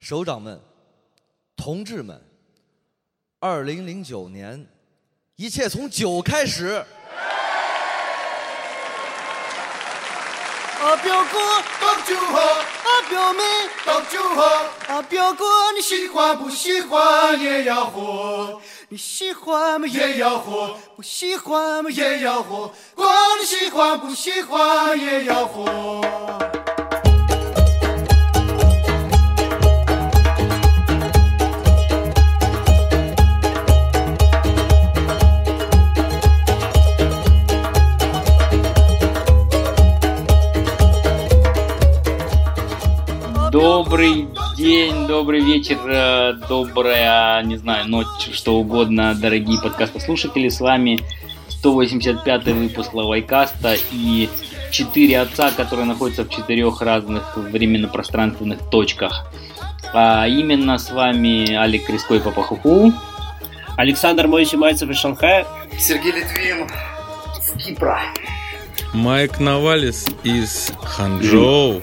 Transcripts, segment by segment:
首长们、同志们，二零零九年，一切从酒开始。啊，表哥，倒酒喝，啊，表妹，倒酒喝，啊，表哥，你喜喜欢不喜欢也要喝，你喜欢吗？也要喝，不喜欢吗？也要喝，管你喜欢不喜欢也要喝。Добрый день, добрый вечер, э, добрая, не знаю, ночь, что угодно, дорогие подкастослушатели. С вами 185 выпуск Лавайкаста и четыре отца, которые находятся в четырех разных временно-пространственных точках. А именно с вами Алик Криско и Папахуху. Александр Моисей Мальцев из Шанхая. Сергей Литвин с Кипра. Майк Навалис из Ханчжоу.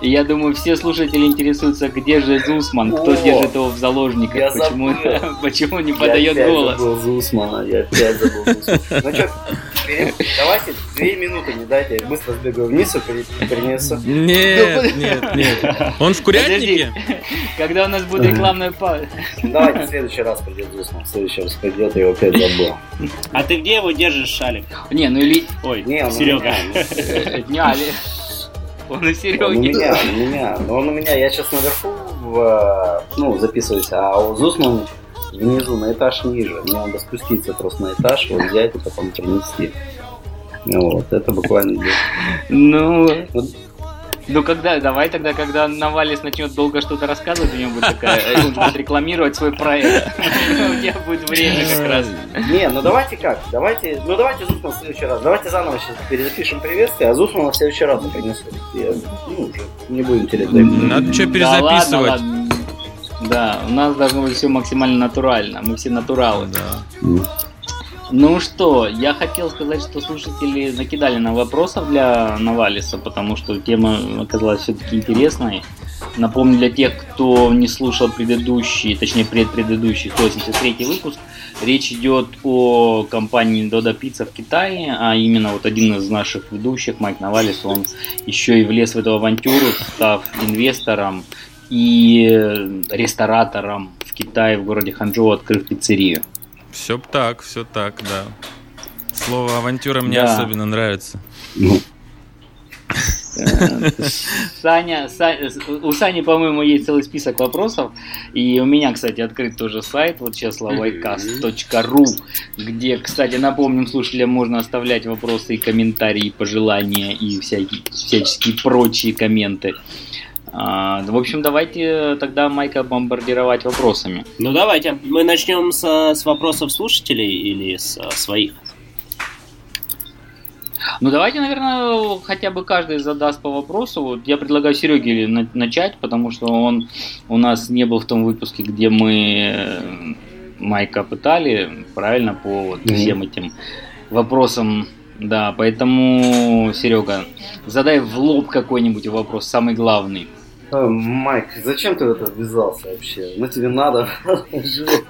И я думаю, все слушатели интересуются, где же Зусман, кто О, держит его в заложниках, я почему, почему не Я подает голос. забыл Зусмана, я опять забыл Зусмана. Ну что, давайте две минуты не дайте, я быстро сбегаю вниз и при- принесу. Нет, нет, нет. Он в курятнике? Когда у нас будет рекламная пауза. Давайте в следующий раз придет Зусман, в следующий раз придет, я его опять забыл. А ты где его держишь, Алик? Не, ну или... Ой, Не, он у Али. Он у Сереги. меня, у меня. Но он у меня, я сейчас наверху, в, ну, записываюсь, а у Зусман внизу, на этаж ниже. Мне надо спуститься просто на этаж, вот взять и потом принести. Вот, это буквально Ну. Ну когда, давай тогда, когда Навалис начнет долго что-то рассказывать, у него будет такая, э, он будет рекламировать свой проект. У тебя будет время как раз. Не, ну давайте как? Давайте, ну давайте Зусман в следующий раз. Давайте заново сейчас перезапишем приветствие, а Зусмана в следующий раз принесу. Ну, уже не будем терять. Надо что перезаписывать. Да, у нас должно быть все максимально натурально. Мы все натуралы. Да. Ну что, я хотел сказать, что слушатели накидали нам вопросов для Навалиса, потому что тема оказалась все-таки интересной. Напомню для тех, кто не слушал предыдущий, точнее предпредыдущий, 183 выпуск, речь идет о компании Dodo Pizza в Китае, а именно вот один из наших ведущих, Майк Навалис, он еще и влез в эту авантюру, став инвестором и ресторатором в Китае, в городе Ханчжоу, открыв пиццерию. Все так, все так, да. Слово авантюра мне Да. особенно нравится. Ну, Саня, Са- у Сани, по-моему, есть целый список вопросов. И у меня, кстати, открыт тоже сайт, вот сейчас словайкаст.ру, где, кстати, напомним слушателям, можно оставлять вопросы и комментарии, пожелания и всякие, всяческие прочие комменты. А, В общем, давайте тогда Майка бомбардировать вопросами. Ну давайте, мы начнем с, с вопросов слушателей или с своих? Ну, давайте, наверное, хотя бы каждый задаст по вопросу. Вот я предлагаю Сереге на- начать, потому что он у нас не был в том выпуске, где мы э, Майка пытали, правильно, по вот Мгм. всем этим вопросам. Да, поэтому, Серега, задай в лоб какой-нибудь вопрос, самый главный. Майк, зачем ты в это ввязался вообще? Ну тебе надо жить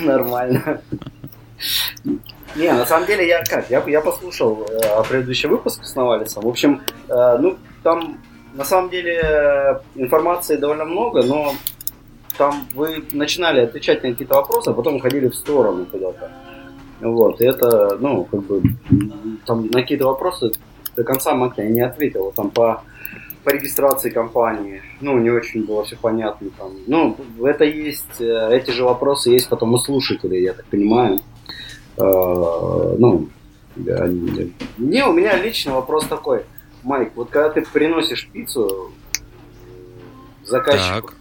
нормально. Не, на самом деле я как? Я, я послушал э, предыдущий выпуск с Навалисом. В общем, э, ну там на самом деле э, информации довольно много, но там вы начинали отвечать на какие-то вопросы, а потом уходили в сторону куда-то. Вот, и это, ну, как бы, там на какие-то вопросы до конца Майк я не ответил. Там по по регистрации компании. Ну, не очень было все понятно там. Ну, это есть, э, эти же вопросы есть потом у слушателей, я так понимаю. Э, Ну, не, у меня личный вопрос такой. Майк, вот когда ты приносишь пиццу э, заказчику, Так.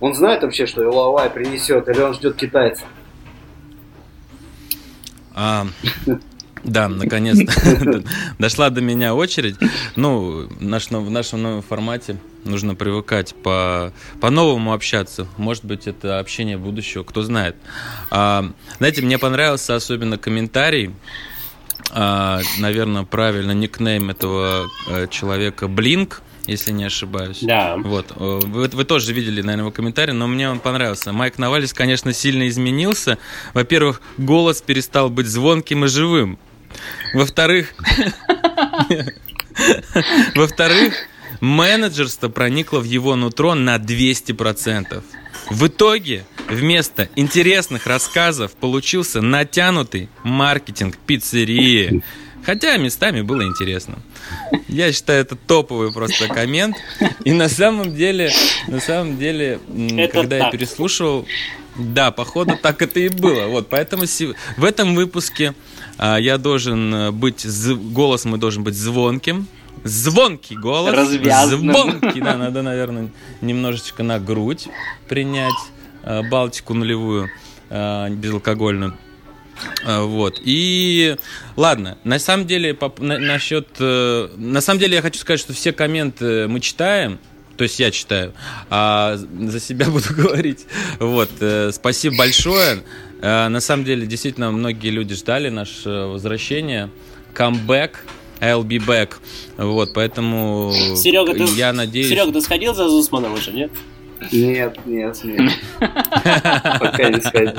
он знает вообще, что Иловай принесет, или он ждет китайца? А, да, наконец-то дошла до меня очередь. Ну, наш, в нашем новом формате нужно привыкать по, по-новому общаться. Может быть, это общение будущего, кто знает. А, знаете, мне понравился особенно комментарий. А, наверное, правильно никнейм этого э, человека Блинк если не ошибаюсь. Да. Вот. Э, Вы, вы тоже видели, наверное, его комментарий, но мне он понравился. Майк Навалис, конечно, сильно изменился. Во-первых, голос перестал быть звонким и живым. Во-вторых, во-вторых, менеджерство проникло в его нутро на 200%. В итоге вместо интересных рассказов получился натянутый маркетинг пиццерии. Хотя местами было интересно. Я считаю, это топовый просто коммент. И на самом деле, на самом деле, Это когда я так. переслушивал, да, походу так это и было. Вот, поэтому в этом выпуске я должен э, быть, голос мой должен быть звонким. Звонкий голос. Развязным. Звонкий, да, надо, наверное, немножечко на грудь принять э, балтику нулевую, э, безалкогольную. А, Вот. И ладно, на самом деле, поп- на- насчет. На самом деле я хочу сказать, что все комменты мы читаем. То есть я читаю, а за себя буду говорить. Вот, спасибо большое. Э, На самом деле, действительно, многие люди ждали наше возвращение. Камбэк, I'll be back. Вот, поэтому Серега, ты, я надеюсь... Серега, ты сходил за Зусманом уже, нет? Нет, нет, нет. Пока не сходил.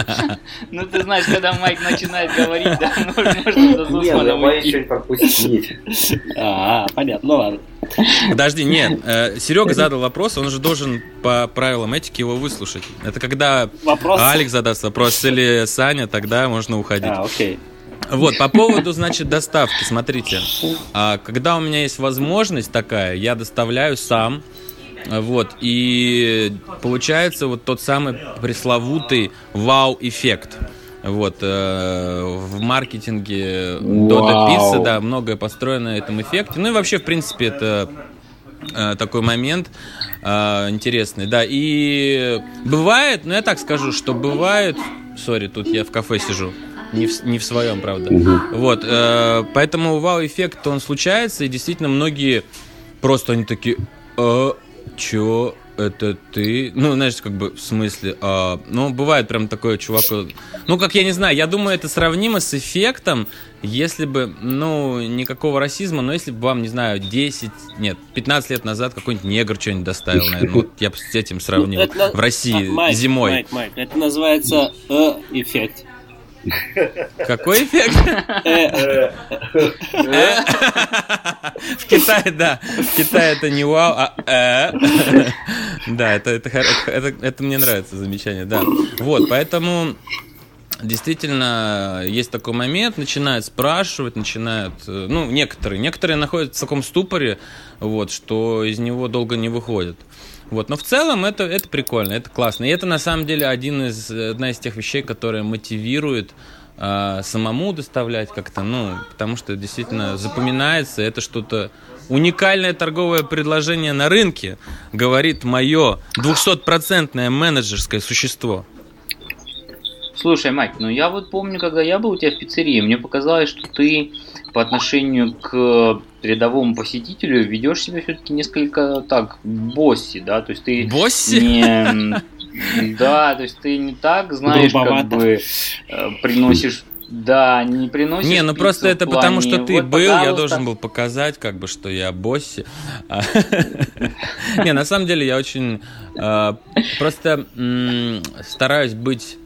Ну, ты знаешь, когда Майк начинает говорить, да, можно, за Нет, я Зусманом боюсь что-нибудь пропустить. А, понятно, ну ладно. Подожди, нет. Серега задал вопрос, он же должен по правилам этики его выслушать. Это когда Вопрос. Алекс задаст вопрос или Саня, тогда можно уходить. А, окей. Вот, по поводу, значит, доставки, смотрите. А, когда у меня есть возможность такая, я доставляю сам. Вот, и получается вот тот самый пресловутый вау-эффект. Вот, э, в маркетинге Вау. Пицца, да, многое построено на этом эффекте. Ну и вообще, в принципе, это э, такой момент э, интересный, да. И бывает, ну я так скажу, что бывает, сори, тут я в кафе сижу, не в, не в своем, правда. Вот, э, поэтому вау-эффект, он случается, и действительно многие просто они такие, э, чё, это ты? Ну, знаешь, как бы, в смысле, а, ну, бывает прям такое чувак, ну, как я не знаю, я думаю, это сравнимо с эффектом, если бы, ну, никакого расизма, но если бы вам, не знаю, 10, нет, 15 лет назад какой-нибудь негр что-нибудь доставил, наверное, вот я бы с этим сравнил, Ну, это в России А, Майк, зимой. Майк, Майк, это называется э, эффект. Какой эффект? В Китае, да. В Китае это не вау, а э. Да, это, это, это, это мне нравится замечание, да. Вот, поэтому действительно есть такой момент, начинают спрашивать, начинают, э, ну, некоторые, некоторые находятся в таком ступоре, вот, что из него долго не выходят. Вот, но в целом это, это прикольно, это классно. И это на самом деле один из, одна из тех вещей, которая мотивирует а, самому доставлять как-то, ну, потому что действительно запоминается, это что-то уникальное торговое предложение на рынке, говорит мое 200-процентное менеджерское существо. Слушай, Майк, ну я вот помню, когда я был у тебя в пиццерии, мне показалось, что ты по отношению к рядовому посетителю ведешь себя все-таки несколько так босси, да, то есть ты Босси? не... Да, то есть ты не так, знаешь, как Грубовато. бы э, приносишь... Да, не приносишь Не, ну просто это потому, плане, что ты вот, был, я пожалуйста. должен был показать, как бы, что я босси. Не, на самом деле я очень а, просто стараюсь быть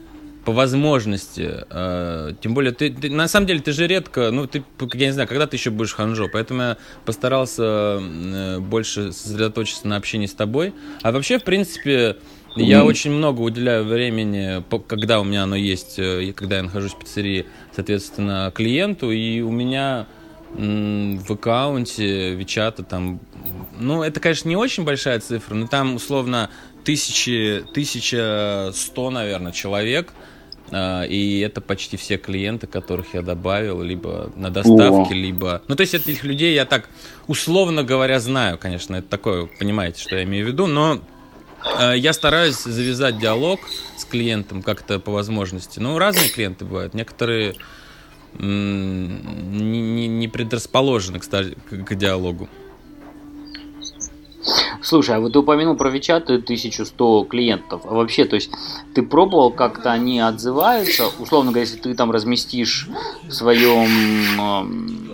по возможности, а, тем более ты, ты- на самом деле ты же редко, ну ты, я не знаю, когда ты еще будешь ханжо, поэтому я постарался э, больше сосредоточиться на общении с тобой, а вообще в принципе я очень много уделяю времени, когда у меня оно есть, э, и когда я нахожусь в пиццерии, соответственно, клиенту, и у меня в аккаунте Вичата там, ну, это, конечно, не очень большая цифра, но там, условно, тысячи, тысяча сто, наверное, человек, и это почти все клиенты, которых я добавил, либо на доставке, либо... Ну, то есть этих людей я так, условно говоря, знаю, конечно, это такое, понимаете, что я имею в виду, но Э, Я стараюсь завязать диалог с клиентом как-то по возможности. Ну, разные клиенты бывают. Некоторые не, предрасположены, кстати, к диалогу. Слушай, а вот ты упомянул про Вичат и 1100 клиентов. А вообще, то есть, ты пробовал, как-то они отзываются? Условно говоря, если ты там разместишь в своем эм,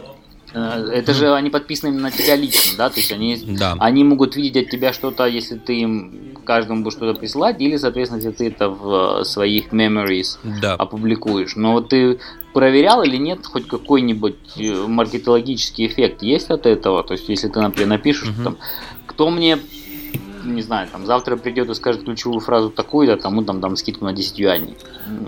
Э, это же они подписаны на тебя лично, да? То есть они, Да. они могут видеть от тебя что-то, если ты им каждому будешь что-то присылать, или, соответственно, если ты это в э, своих memories Да. опубликуешь. Но вот ты проверял или нет хоть какой-нибудь э, маркетологический эффект есть от этого? То есть, если ты, например, напишешь, Мгм. там, кто мне, не знаю, там, завтра придет и скажет ключевую фразу такую-то, тому там дам скидку на 10 юаней.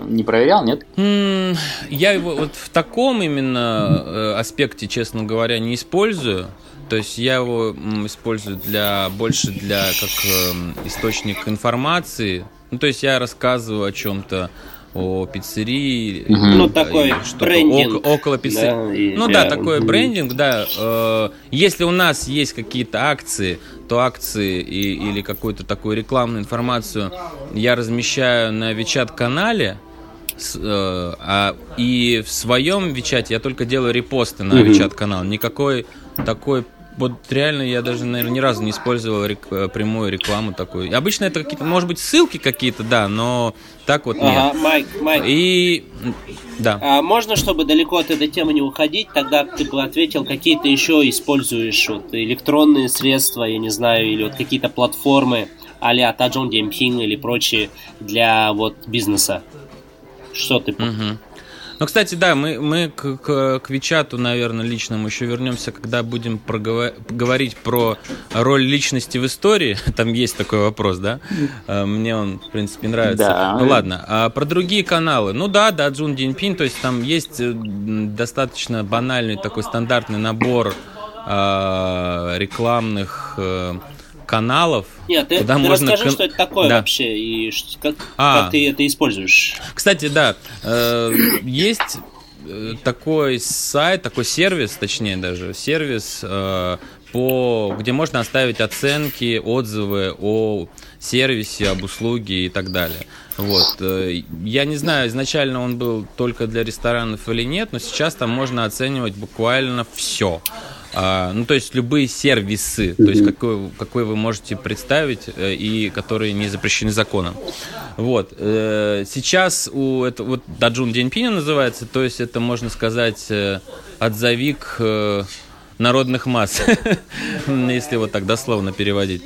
Не проверял, нет? М, Я его вот в таком именно э, аспекте, честно говоря, не использую. То есть я его использую для больше для как эм, источник информации. Ну, то есть я рассказываю о чем-то, о пиццерии. Или Ну, такой что-то брендинг, око- около пиццерии. Да, и Ну для- да, такой Мгм. брендинг, да. Э, Если у нас есть какие-то акции, то акции и, или какую-то такую рекламную информацию я размещаю на Вичат канале. а, и в своем Вичате я только делаю репосты на Мгм. Вичат канал. Никакой такой вот реально я даже, наверное, ни разу не использовал рек- э, прямую рекламу такую. Обычно это какие-то, может быть, ссылки какие-то, да, но так вот нет. Ага, Майк, Майк, И да. А можно, чтобы далеко от этой темы не уходить, тогда ты бы ответил, какие ты еще используешь вот, электронные средства, я не знаю, или вот какие-то платформы а-ля Таджон Демпинг или прочие для вот бизнеса. Что ты... Мгм. Ну, кстати, да, мы, мы к, к, к Вичату, наверное, личному еще вернемся, когда будем проговор- говорить про роль личности в истории. Там есть такой вопрос, да? Э, Мне он, в принципе, нравится. Да. Ну ладно, а про другие каналы. Ну да, да, Джун Диньпин, то есть там есть э, достаточно банальный такой стандартный набор э, рекламных каналов. Нет, ты, куда ты можно расскажи, кон- что это такое Да. вообще и как, А. как ты это используешь. Кстати, да, э, есть э, такой сайт, такой сервис, точнее даже, сервис, э, по, где можно оставить оценки, отзывы о сервисе, об услуге и так далее. Вот. э, Я не знаю, изначально он был только для ресторанов или нет, но сейчас там можно оценивать буквально все. А, ну, то есть любые сервисы, то есть какой, какой вы можете представить э, и которые не запрещены законом. Вот. э, Сейчас у этого, вот Даджун Деньпиня называется, то есть это, можно сказать, э, отзовик народных масс, если вот так дословно переводить.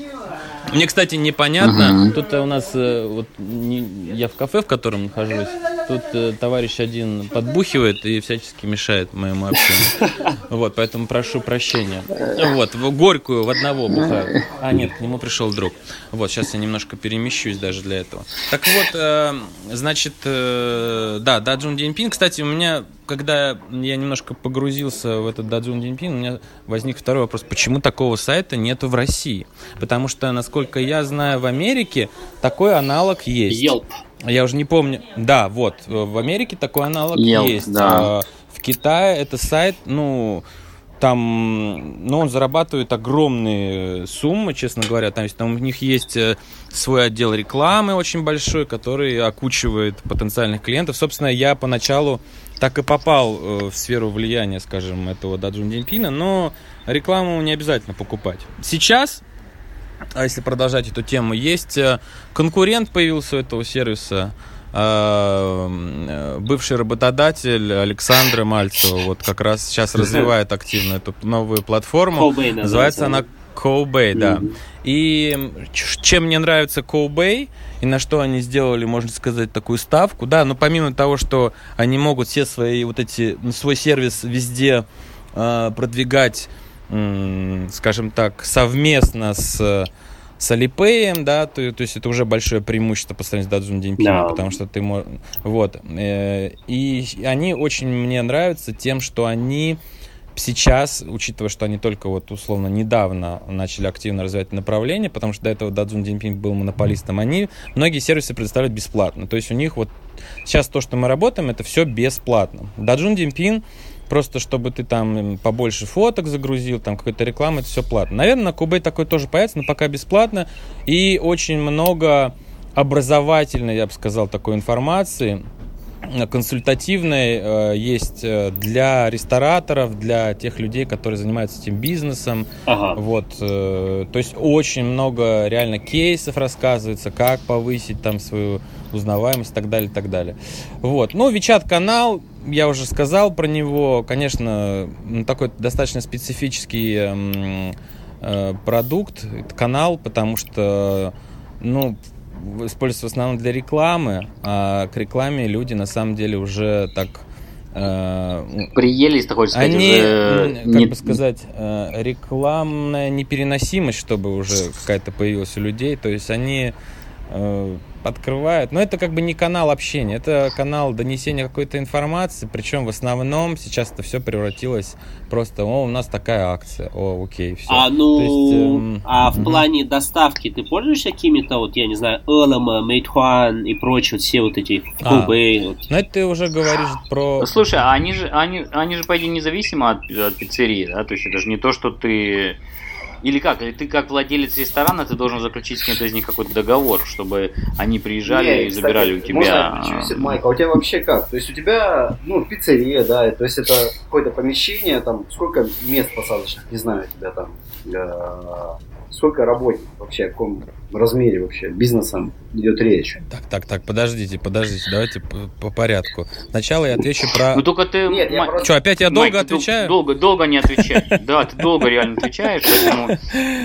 Мне, кстати, непонятно. Тут у нас вот не- я в кафе, в котором нахожусь. Тут э, товарищ один подбухивает и всячески мешает моему общению. Вот, поэтому прошу прощения. Вот, в горькую в одного бухаю. А нет, к нему пришел друг. Вот, сейчас я немножко перемещусь даже для этого. Так вот, э, значит, э, да, Даджун Диньпин. Кстати, у меня, когда я немножко погрузился в этот Даджун Диньпин, у меня возник второй вопрос: почему такого сайта нету в России? Потому что, насколько я знаю, в Америке такой аналог есть. Yelp. Я уже не помню. Да, вот, в Америке такой аналог Yelp, есть. да. А В Китае это сайт, ну, там, ну, он зарабатывает огромные суммы, честно говоря. Там, есть- там у них есть э, свой отдел рекламы очень большой, который окучивает потенциальных клиентов. Собственно, я поначалу так и попал э, в сферу влияния, скажем, этого Даджун Диньпина, но рекламу не обязательно покупать. Сейчас а если продолжать эту тему, есть э, конкурент появился у этого сервиса, э, бывший работодатель Александра Мальцева, вот как раз сейчас развивает активно эту новую платформу. Называется она Cobay, да. И чем мне нравится Cobay, и на что они сделали, можно сказать, такую ставку, да, но помимо того, что они могут все свои вот эти, свой сервис везде э, продвигать, м, скажем так, совместно с с Алипеем, да, то, то есть это уже большое преимущество по сравнению с Дадзун Диньпином, Да. потому что ты можешь... Вот. э, И они очень мне нравятся тем, что они сейчас, учитывая, что они только вот условно недавно начали активно развивать направление, потому что до этого Дадзун Диньпин был монополистом, они многие сервисы предоставляют бесплатно. То есть у них вот сейчас то, что мы работаем, это все бесплатно. Даджун Диньпин просто чтобы ты там м, побольше фоток загрузил, там какой-то рекламы, это все платно. Наверное, на Кубе такой тоже появится, но пока бесплатно. И очень много образовательной, я бы сказал, такой информации, консультативной э, есть э, для рестораторов, для тех людей, которые занимаются этим бизнесом. Ага. Вот, э, то есть очень много реально кейсов рассказывается, как повысить там свою узнаваемость и так далее, и так далее. Вот, ну, Вичат канал, я уже сказал про него. Конечно, ну, такой достаточно специфический эм, продукт, канал, потому что, ну, используется в основном для рекламы, а к рекламе люди на самом деле уже так э, приелись, ты хочешь сказать, они, уже как не... бы сказать, э, рекламная непереносимость, чтобы уже какая-то появилась у людей, то есть они открывают. Но это как бы не канал общения, это канал донесения какой-то информации, причем в основном сейчас это все превратилось просто, о, у нас такая акция, о, окей, все. А ну, есть, эм... а в плане доставки ты пользуешься какими-то, вот, я не знаю, Элэма, Мейтхуан и прочие, вот все вот эти Хубэй? А, вот. Ну, это ты уже говоришь про... Слушай, а они же, они, они же, по идее, независимы от, от пиццерии, да, то есть это же не то, что ты или как? Или ты как владелец ресторана, ты должен заключить с кем-то из них какой-то договор, чтобы они приезжали Не, и кстати, забирали у тебя... Можно, Майк, а у тебя вообще как? То есть у тебя, ну, пиццерия, да, то есть это какое-то помещение, там, сколько мест посадочных, не знаю, у тебя там, э, сколько работников вообще, о каком размере вообще бизнесом идет речь. Так, так, так, подождите, подождите, давайте по, по порядку. Сначала я отвечу про... Ну только ты... Нет, я просто... Что, опять я долго Майк, отвечаю? Долго, долго не отвечай. Да, ты долго реально отвечаешь, поэтому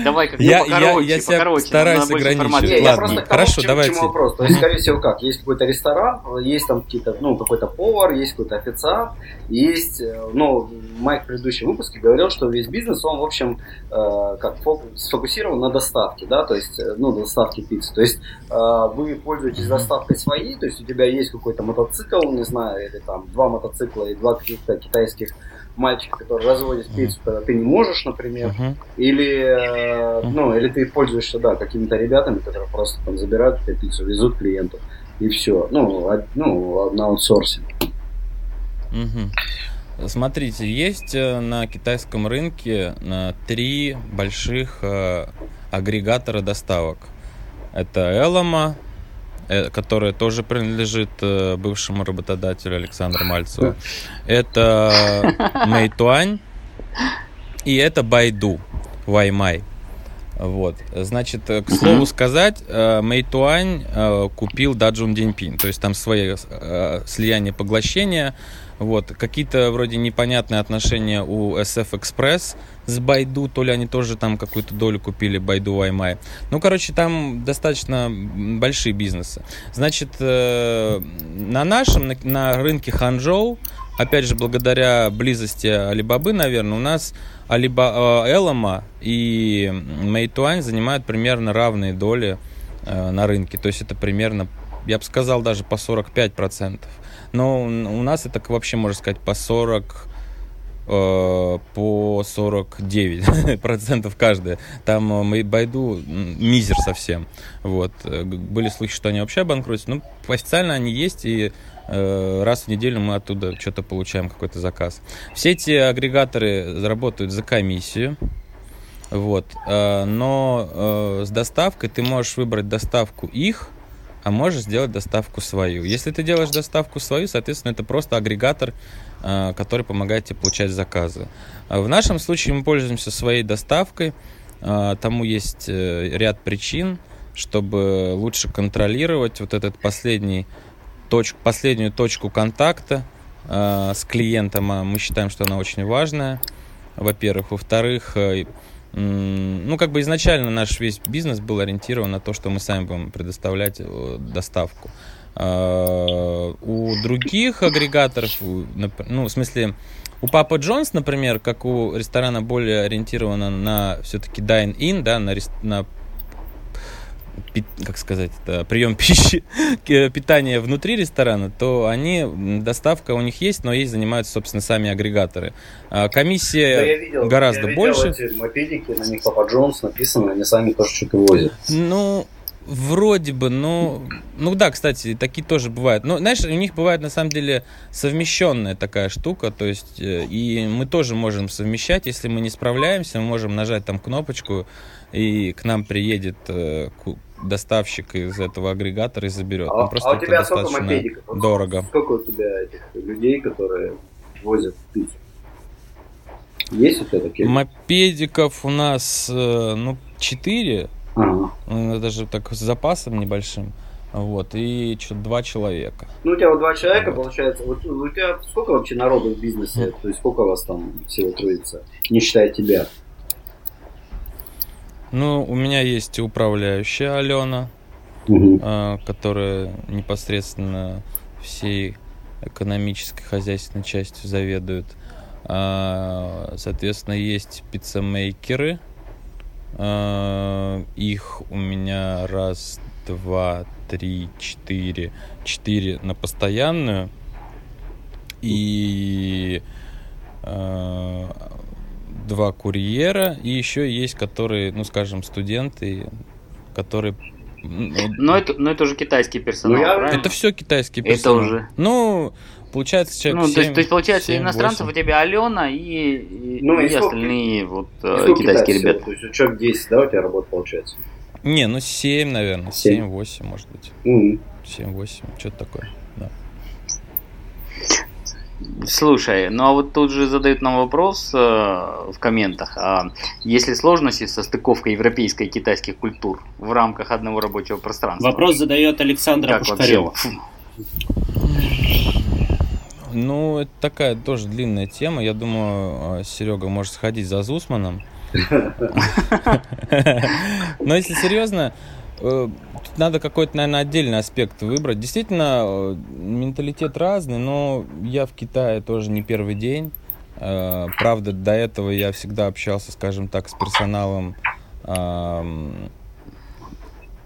давай как-то я, покороче, я, я покороче. стараюсь ограничивать. Ладно, хорошо, давайте. вопрос. То есть, скорее всего, как? Есть какой-то ресторан, есть там какие-то, ну, какой-то повар, есть какой-то официант, есть, э, ну, Майк в предыдущем выпуске говорил, что весь бизнес, он, в общем, э, как сфокусирован на доставке, да, то есть, э, ну, доставки пиццы. То есть, э, вы пользуетесь доставкой своей, то есть, у тебя есть какой-то мотоцикл, не знаю, или там два мотоцикла и два каких-то китайских мальчика, который разводит пиццу, когда ты не можешь, например, uh-huh. или, uh-huh. ну, или ты пользуешься, да, какими-то ребятами, которые просто там забирают эту пиццу, везут клиенту, и все, ну, ну на аутсорсе. Uh-huh. Смотрите, есть э, на китайском рынке э, три больших э, агрегатора доставок. Это Элома, которая тоже принадлежит бывшему работодателю Александру Мальцеву. Это Мэйтуань и это Байду, Ваймай. Вот. Значит, к слову сказать, Мэйтуань купил Даджун Диньпин. То есть там свои слияние поглощения вот. Какие-то вроде непонятные отношения у SF Express с Байду, то ли они тоже там какую-то долю купили, Байду Ваймай. Ну, короче, там достаточно большие бизнесы. Значит, э, на нашем, на, рынке Ханчжоу, опять же, благодаря близости Алибабы, наверное, у нас Алиба, э, Элома и Мэйтуань занимают примерно равные доли э, на рынке. То есть это примерно, я бы сказал, даже по 45%. Но у нас это вообще, можно сказать, по 40 э, по 49 процентов каждая. Там э, мы Байду мизер совсем. Вот. Э, были слухи, что они вообще обанкротятся. Ну, официально они есть, и раз в неделю мы оттуда что-то получаем, какой-то заказ. Все эти агрегаторы работают за комиссию. Вот. Но с доставкой ты можешь выбрать доставку их, а можешь сделать доставку свою. Если ты делаешь доставку свою, соответственно, это просто агрегатор, а, который помогает тебе получать заказы. А в нашем случае мы пользуемся своей доставкой. А, тому есть э, ряд причин, чтобы лучше контролировать вот этот последний точ, последнюю точку контакта с клиентом. Мы считаем, что она очень важная, во-первых. Во-вторых, э, ну, как бы изначально наш весь бизнес был ориентирован на то, что мы сами будем предоставлять э, доставку. А, у других агрегаторов, ну, в смысле, у Папа Джонс, например, как у ресторана более ориентировано на все-таки dine-in, да, на, на как сказать, это прием пищи, питания внутри ресторана, то они, доставка у них есть, но есть занимаются, собственно, сами агрегаторы. А комиссия да, я видел, гораздо я видел больше. Эти мопедики, на них Папа Джонс написано, они сами тоже что-то возят. Ну, Вроде бы, но... Ну да, кстати, такие тоже бывают. Но, знаешь, у них бывает, на самом деле, совмещенная такая штука. То есть, э, и мы тоже можем совмещать. Если мы не справляемся, мы можем нажать там кнопочку, и к нам приедет э, доставщик из этого агрегатора и заберет. А, ну, просто а у тебя сколько мопедиков? Дорого. Сколько у тебя этих людей, которые возят пиццу? Есть у тебя такие? Мопедиков у нас, э, ну, четыре. Ага. Ну, даже так с запасом небольшим. Вот, и что-то два человека. Ну, у тебя вот два человека, получается. Вот у тебя сколько вообще народу в бизнесе? То есть сколько у вас там всего трудится? Не считая тебя. Ну, у меня есть управляющая Алена, Угу. а, которая непосредственно всей экономической хозяйственной частью заведует. А, Соответственно, есть пиццемейкеры. А, Их у меня раз, два, три, четыре. Четыре на постоянную. И а, два курьера. И еще есть, которые, ну, скажем, студенты, которые... Но это, но это уже китайский персонал, Ну, я- правильно? это все китайский Это персонал. уже. Ну, получается, человек Ну, то, есть, то есть, получается, семь, иностранцев восемь. у тебя Алена и, и, Ну, и и сколько- остальные вот И э, китайские всего? ребята. То есть человек 10, да, у тебя работа получается? Не, ну 7, наверное. Семь. 7-8, может быть. Мгм. 7-8, что-то такое. Да. Слушай, ну а вот тут же задают нам вопрос э, в комментах. А есть ли сложности со стыковкой европейской и китайских культур в рамках одного рабочего пространства? Вопрос задает Александра как Пушкарева. Ну, это такая тоже длинная тема. Я думаю, Серега может сходить за Зусманом. Но если серьезно, э, тут надо какой-то, наверное, отдельный аспект выбрать. Действительно, э, менталитет разный, но я в Китае тоже не первый день. Э, Правда, до этого я всегда общался, скажем так, с персоналом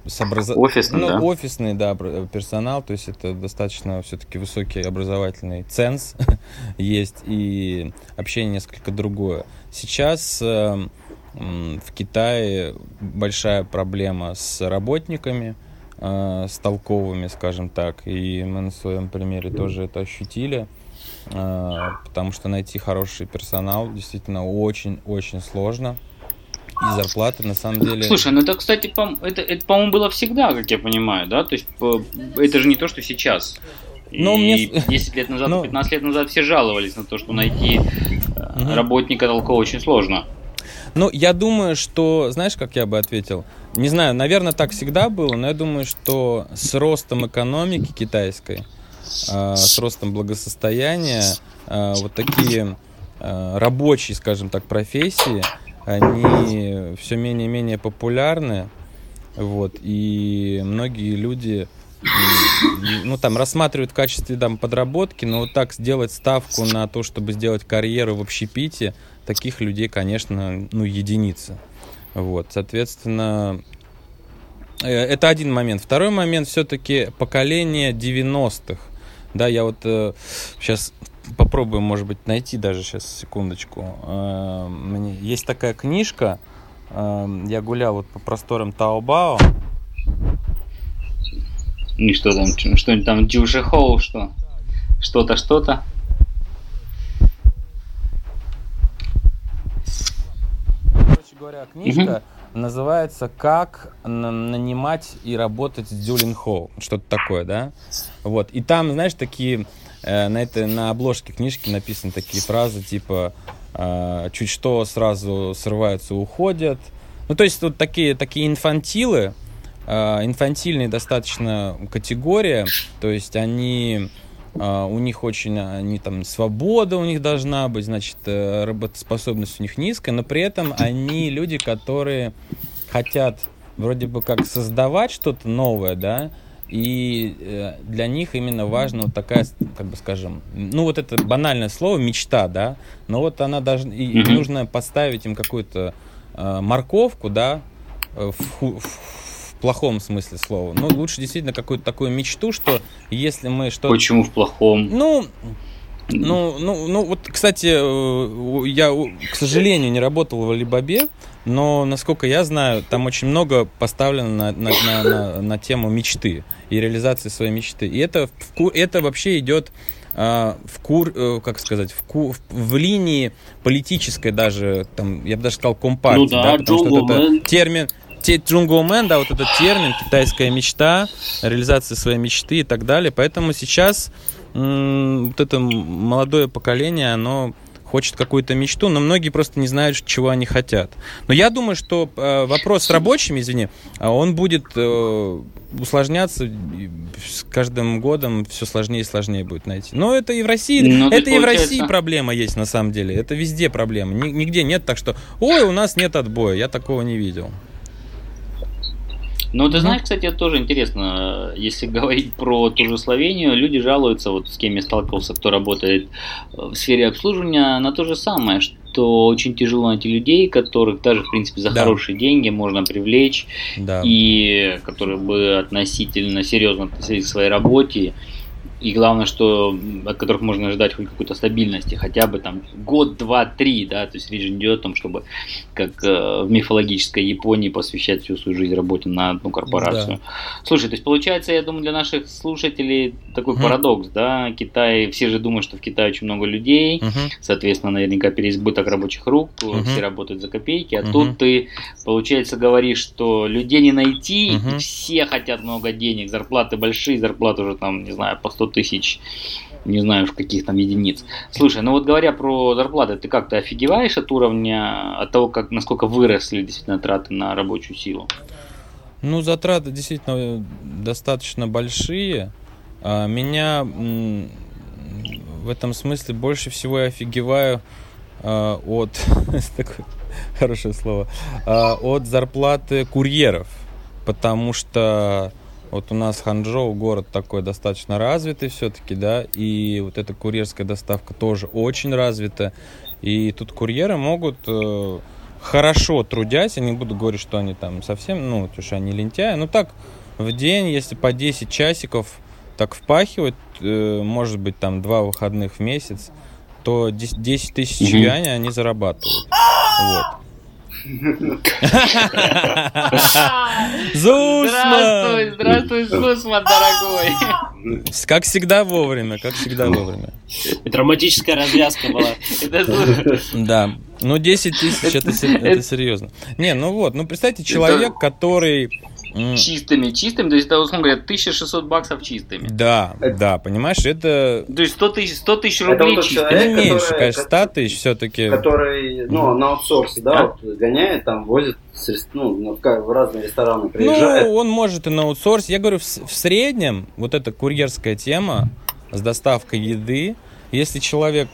с образо- Офисным, ну, да? офисный, да, бр- персонал, то есть это достаточно все-таки высокий образовательный ценз есть, и общение несколько другое. Сейчас э, в Китае большая проблема с работниками, э, с толковыми, скажем так, и мы на своем примере тоже это ощутили, э, потому что найти хороший персонал действительно очень-очень сложно. И зарплаты на самом деле... Слушай, ну это, кстати, по- это, это, по-моему, было всегда, как я понимаю, да? То есть по- это же не то, что сейчас. Ну, И мне с- 10 лет назад, ну- 15 лет назад все жаловались на то, что найти Мгм. работника толкового очень сложно. Ну, я думаю, что, знаешь, как я бы ответил? Не знаю, наверное, так всегда было, но я думаю, что с ростом экономики китайской, э, с ростом благосостояния, э, вот такие э, рабочие, скажем так, профессии, они все менее и менее популярны, вот, и многие люди ну, там, рассматривают в качестве там, подработки, но вот так сделать ставку на то, чтобы сделать карьеру в общепите, таких людей, конечно, ну, единицы. Вот, соответственно, э, это один момент. Второй момент все-таки поколение 90-х. Да, я вот сейчас попробую, может быть, найти даже сейчас секундочку. Э, мне- Есть такая книжка. э, Я гулял вот по просторам Таобао. И что там, что-нибудь там Джушихоу, что? Что-то, что-то. Короче говоря, книжка называется «Как на- нанимать и работать с Дюлинхоу». Что-то такое, да? Вот. И там, знаешь, такие на, этой, на обложке книжки написаны такие фразы, типа э, «Чуть что сразу срываются, уходят». Ну, то есть вот такие, такие инфантилы, э, инфантильные достаточно категория, то есть они а, у них очень, они там, свобода у них должна быть, значит, э, работоспособность у них низкая, но при этом они люди, которые хотят вроде бы как создавать что-то новое, да, и э, для них именно важна вот такая, как бы скажем, ну вот это банальное слово мечта, да, но вот она должна, и нужно поставить им какую-то э, морковку, да, э, в, ху- в плохом смысле слова. Ну, лучше действительно какую-то такую мечту, что если мы что-то... Почему в плохом? Ну, ну, ну, ну, вот, кстати, я, к сожалению, не работал в Алибабе, но, насколько я знаю, там очень много поставлено на, на, на, на- на тему мечты и реализации своей мечты. И это, это вообще идет а, в кур, э, как сказать, в, ку, в, в линии политической даже, там, я бы даже сказал, компартии, Ну да, потому что это термин, те, Джунгоумен, да, вот этот термин, китайская мечта, реализация своей мечты и так далее. Поэтому сейчас м, вот это молодое поколение, оно хочет какую-то мечту, но многие просто не знают, чего они хотят. Но я думаю, что э, вопрос с рабочими, извини, а он будет э, усложняться с каждым годом все сложнее и сложнее будет найти. Но это и в России, Ну, то это и в России проблема есть на самом деле. Это везде проблема. Ни- нигде нет так, что ой, у нас нет отбоя. Я такого не видел. Ну, ты знаешь, кстати, это тоже интересно. Если говорить про ту же Словению, люди жалуются, вот с кем я сталкивался, кто работает в сфере обслуживания, на то же самое, что очень тяжело найти людей, которых даже, в принципе, за Да. хорошие деньги можно привлечь, Да. и которые бы относительно серьезно относились к своей работе, и главное, что от которых можно ожидать хоть какой-то стабильности, хотя бы там год, два, три, да, то есть речь идет о том, чтобы как э, в мифологической Японии посвящать всю свою жизнь работе на одну корпорацию. Слушай, то есть получается, я думаю, для наших слушателей такой Мгм. парадокс, да, Китай, все же думают, что в Китае очень много людей, Мгм. соответственно, наверняка переизбыток рабочих рук, Мгм. все работают за копейки, а Мгм. тут ты, получается, говоришь, что людей не найти, Мгм. все хотят много денег, зарплаты большие, зарплаты уже там, не знаю, по 100 тысяч, не знаю, в каких там единиц. Слушай, ну вот говоря про зарплаты, ты как-то офигеваешь от уровня, от того, как, насколько выросли действительно траты на рабочую силу? Ну, затраты действительно достаточно большие. А, Меня в этом смысле больше всего я офигеваю а, от такое хорошее слово а, от зарплаты курьеров, потому что вот у нас Ханчжоу город такой достаточно развитый все-таки, да, и вот эта курьерская доставка тоже очень развита, и тут курьеры могут э, хорошо трудясь, я не буду говорить, что они там совсем, ну, потому что они лентяи, ну так, в день, если по 10 часиков так впахивать, э, может быть, там два выходных в месяц, то 10 10 тысяч юаней они зарабатывают. Вот. Зусман! здравствуй, Зусман, дорогой! Как всегда вовремя, как всегда вовремя. Драматическая развязка была. Да. Ну, 10 тысяч это серьезно. Не, ну вот, ну представьте, человек, который... м, чистыми, чистыми, то есть это, условно говоря, 1600 баксов чистыми. Да, да, понимаешь, это То есть 100 тысяч, 100 тысяч Это рублей вот тот чистыми. человек, ну, меньше, который- конечно, 100 тысяч все-таки. который, ну, на аутсорсе, да, А? вот, гоняет, там, возит, ну, в разные рестораны приезжает. Ну, он может и на аутсорс. Я говорю, в, в среднем вот эта курьерская тема с доставкой еды, если человек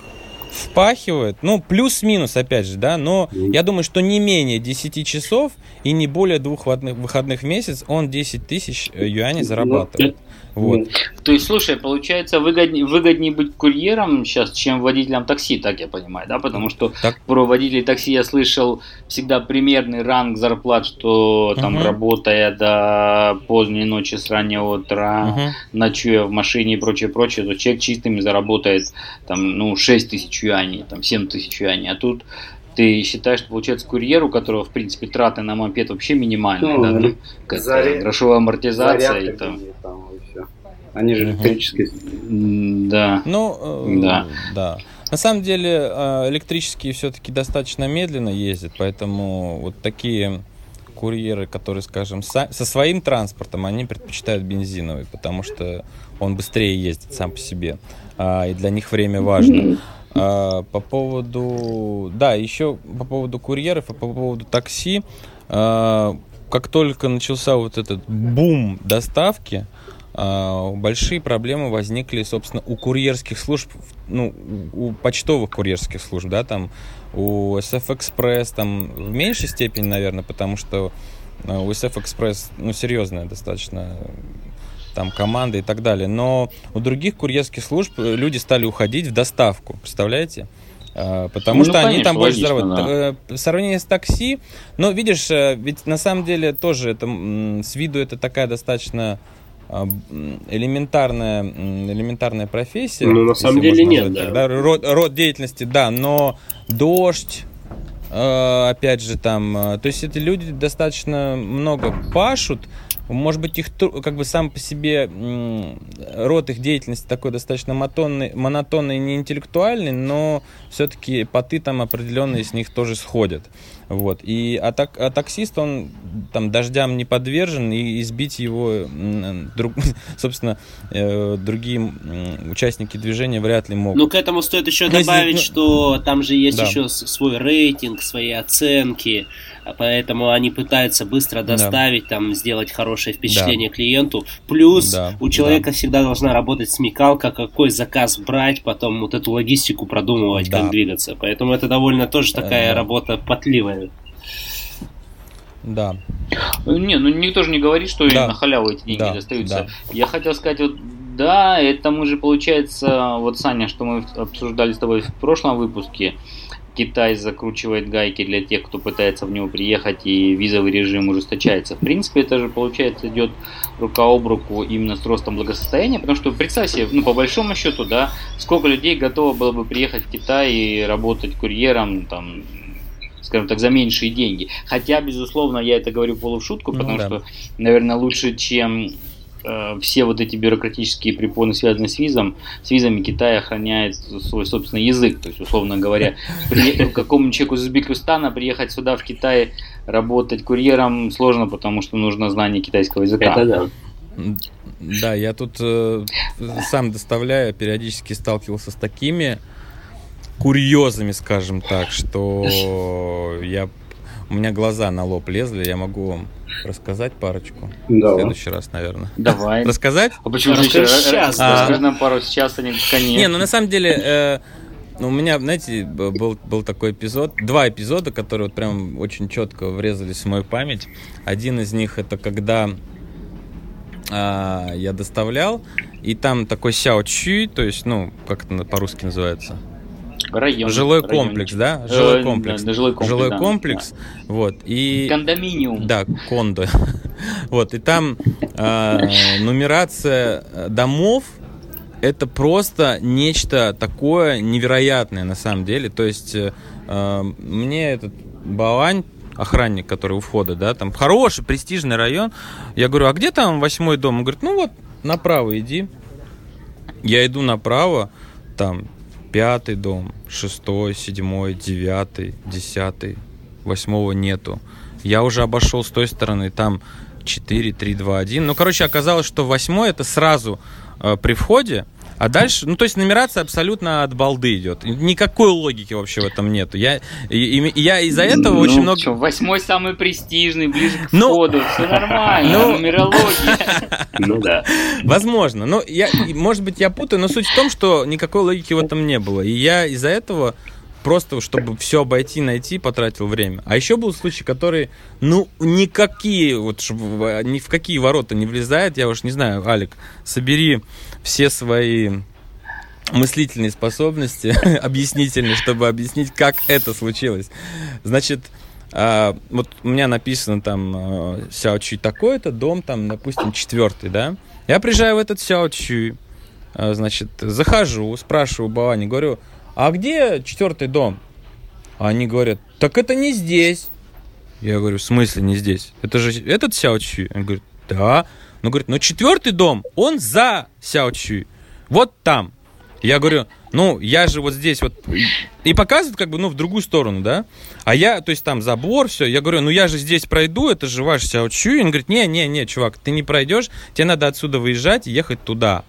впахивает, ну, плюс-минус, опять же, да, но я думаю, что не менее 10 часов и не более двух выходных, в месяц он 10 тысяч э, юаней зарабатывает. Вот. То есть, слушай, получается, выгоднее, выгоднее быть курьером сейчас, чем водителем такси, так я понимаю, да? Потому что Так. про водителей такси я слышал всегда примерный ранг зарплат, что там Мгм. работая до поздней ночи с раннего утра, Мгм. ночуя в машине и прочее, прочее, то человек чистыми заработает там, ну, 6 тысяч юаней, там, 7 тысяч юаней, а тут ты считаешь, что получается курьер, у которого, в принципе, траты на мопед вообще минимальные, Ну, да, ну, ну, заря- грошовая амортизация и Зарядка там, где там, и всё. Они же электрические. Да. Ну, э, Да. да. На самом деле э, электрические все-таки достаточно медленно ездят, поэтому вот такие курьеры, которые, скажем, со своим транспортом, они предпочитают бензиновый, потому что он быстрее ездит сам по себе, а, и для них время важно. А, по поводу, да, еще по поводу курьеров и по поводу такси, а, как только начался вот этот бум доставки, большие проблемы возникли, собственно, у курьерских служб, ну, у почтовых курьерских служб, да, там, у SF Express, там, в меньшей степени, наверное, потому что а, у SF Express, ну, серьезная достаточно там команда и так далее. Но у других курьерских служб э, люди стали уходить в доставку, представляете? А, Потому Ну, что они конечно, там больше зарабатывают. Э, В сравнении с такси, но видишь, э, ведь на самом деле тоже это с виду это такая достаточно а, элементарная, м, элементарная профессия. Ну, на самом деле нет, назвать да. так, Род, род деятельности, да, но дождь, э, опять же, там, э, то есть эти люди достаточно много пашут, может быть, их как бы сам по себе род их деятельности такой достаточно монотонный, монотонный и не интеллектуальный, но все-таки поты там определенные с них тоже сходят. Вот. И, а, так, а таксист, он там дождям не подвержен, и избить его, друг, собственно, э, другие участники движения вряд ли могут. Ну, к этому стоит еще Ну, если- добавить, ну, что там же есть да. еще свой рейтинг, свои оценки, а поэтому они пытаются быстро Да. доставить, там, сделать хорошее впечатление клиенту. Плюс Да, у человека всегда должна работать смекалка, какой заказ брать, потом вот эту логистику продумывать, Да. как двигаться. Поэтому это довольно тоже такая да. работа потливая. Да. Не, ну никто же не говорит, что Да. на халяву эти деньги Да, достаются. да. Я хотел сказать, вот да, это мы же получается, вот Саня, что мы обсуждали с тобой в прошлом выпуске, Китай закручивает гайки для тех, кто пытается в него приехать, и визовый режим ужесточается. В принципе, это же, получается, идет рука об руку именно с ростом благосостояния, потому что, представь себе, ну, по большому счету, да, сколько людей готово было бы приехать в Китай и работать курьером, там, скажем так, за меньшие деньги. Хотя, безусловно, я это говорю полу в шутку, Ну потому да. что, наверное, лучше, чем э, все вот эти бюрократические препоны, связанные с визом, с визами Китай охраняет свой собственный язык. То есть, условно говоря, при- какому человеку из Узбекистана приехать сюда, в Китай, работать курьером сложно, потому что нужно знание китайского языка. Это да. Да, я тут э, сам доставляю, периодически сталкивался с такими курьезами, скажем так, что я у меня глаза на лоб лезли, я могу вам рассказать парочку. В Да. следующий раз, наверное. Давай. Рассказать? А почему же сейчас, да. Расскажи нам пару сейчас, а не конец. Не, ну на самом деле, э, ну, у меня, знаете, был, был такой эпизод, два эпизода, которые вот прям очень четко врезались в мою память. Один из них это когда а, я доставлял, и там такой сяо чуй, то есть, ну, как это по-русски называется? Район. жилой райончик. комплекс, да? Э, Жилой да, комплекс. да, жилой комплекс. Жилой да, комплекс, вот, и... да. Кондоминиум. Да, кондо. Вот, и там э, нумерация э, домов это просто нечто такое невероятное на самом деле. То есть э, э, мне этот Балань, охранник, который у входа, да, там хороший, престижный район. Я говорю, а где там восьмой дом? Он говорит, ну вот, направо иди. Я иду направо, там пятый дом, шестой, седьмой, девятый, десятый, восьмого нету. Я уже обошел с той стороны, там 4, 3, 2, 1. Ну, короче, оказалось, что восьмой это сразу э, при входе, а дальше, ну, то есть нумерация абсолютно от балды идет. Никакой логики вообще в этом нету. Я, и, я из-за этого Ну, очень много... чё, восьмой самый престижный, ближе к Ну, входу. Все нормально. ну, нумерология. Ну да. Возможно. Но я, может быть, я путаю, но суть в том, что никакой логики в этом не было. И я из-за этого просто, чтобы все обойти, найти, потратил время. А еще был случай, который, ну, никакие, вот, ни в какие ворота не влезает. Я уж не знаю, Алик, собери все свои мыслительные способности, объяснительные, чтобы объяснить, как это случилось. Значит, а, вот у меня написано там а, Сяочи такой-то, дом там, допустим, четвертый, да? Я приезжаю в этот Сяочи, а, значит, захожу, спрашиваю у Бавани, говорю, а где четвертый дом? Они говорят, так это не здесь. Я говорю, в смысле не здесь? Это же этот Сяочи? Он говорит, да. Ну, говорит, ну четвертый дом, он за Сяочи. Вот там. Я говорю, ну, я же вот здесь вот... И показывает как бы, ну, в другую сторону, да? А я, то есть там забор, все. Я говорю, ну, я же здесь пройду, это же ваш Сяочи. Он говорит, не-не-не, чувак, ты не пройдешь, тебе надо отсюда выезжать и ехать туда.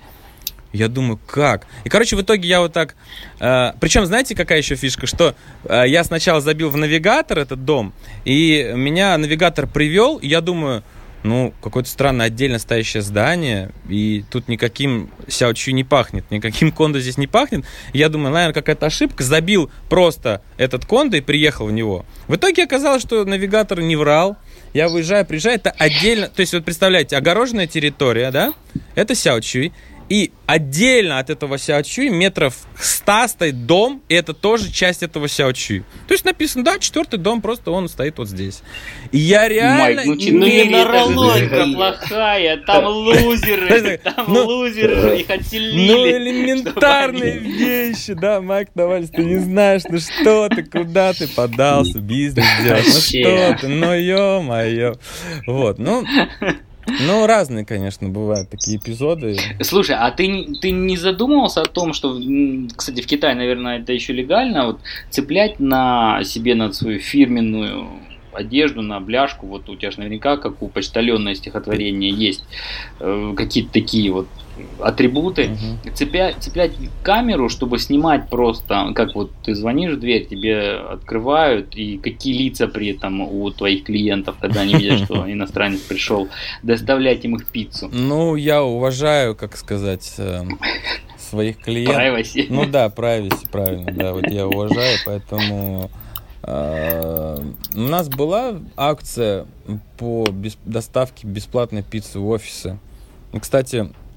Я думаю, как? И, короче, в итоге я вот так... э, причем, знаете, какая еще фишка? Что э, я сначала забил в навигатор этот дом, и меня навигатор привел, и я думаю, ну, какое-то странное отдельно стоящее здание, и тут никаким Сяочи не пахнет, никаким кондо здесь не пахнет. Я думаю, наверное, какая-то ошибка. Забил просто этот кондо и приехал в него. В итоге оказалось, что навигатор не врал. Я выезжаю, приезжаю, это отдельно... То есть, вот представляете, огороженная территория, да? Это Сяочи. И отдельно от этого Сяочи метров 100 стоит дом, и это тоже часть этого Сяочи. То есть написано, да, четвертый дом, просто он стоит вот здесь. И я реально... Майк, ну не- же нумерология. цифра плохая, там лузеры, там Ну, лузеры, их Ну, отселили. элементарные чтобы они- вещи, да, Майк Навальный, ты не знаешь, ну что ты, куда ты подался, бизнес делать, ну что ты, ну ё-моё. Вот, ну, Ну, разные, конечно, бывают такие эпизоды. Слушай, а ты, ты не задумывался о том, что, кстати, в Китае, наверное, это еще легально, вот цеплять на себе на свою фирменную одежду, на бляшку, вот у тебя же наверняка, как у почтальона стихотворения, есть э, какие-то такие вот атрибуты, угу. цеплять, цеплять камеру, чтобы снимать просто, как вот ты звонишь в дверь, тебе открывают, и какие лица при этом у твоих клиентов, когда они видят, что иностранец пришел, доставлять им их пиццу. Ну, я уважаю, как сказать, э, своих клиентов. Privacy. Ну да, privacy, правильно, да, вот я уважаю, поэтому э, у нас была акция по доставке бесплатной пиццы в офисы. Кстати, Э,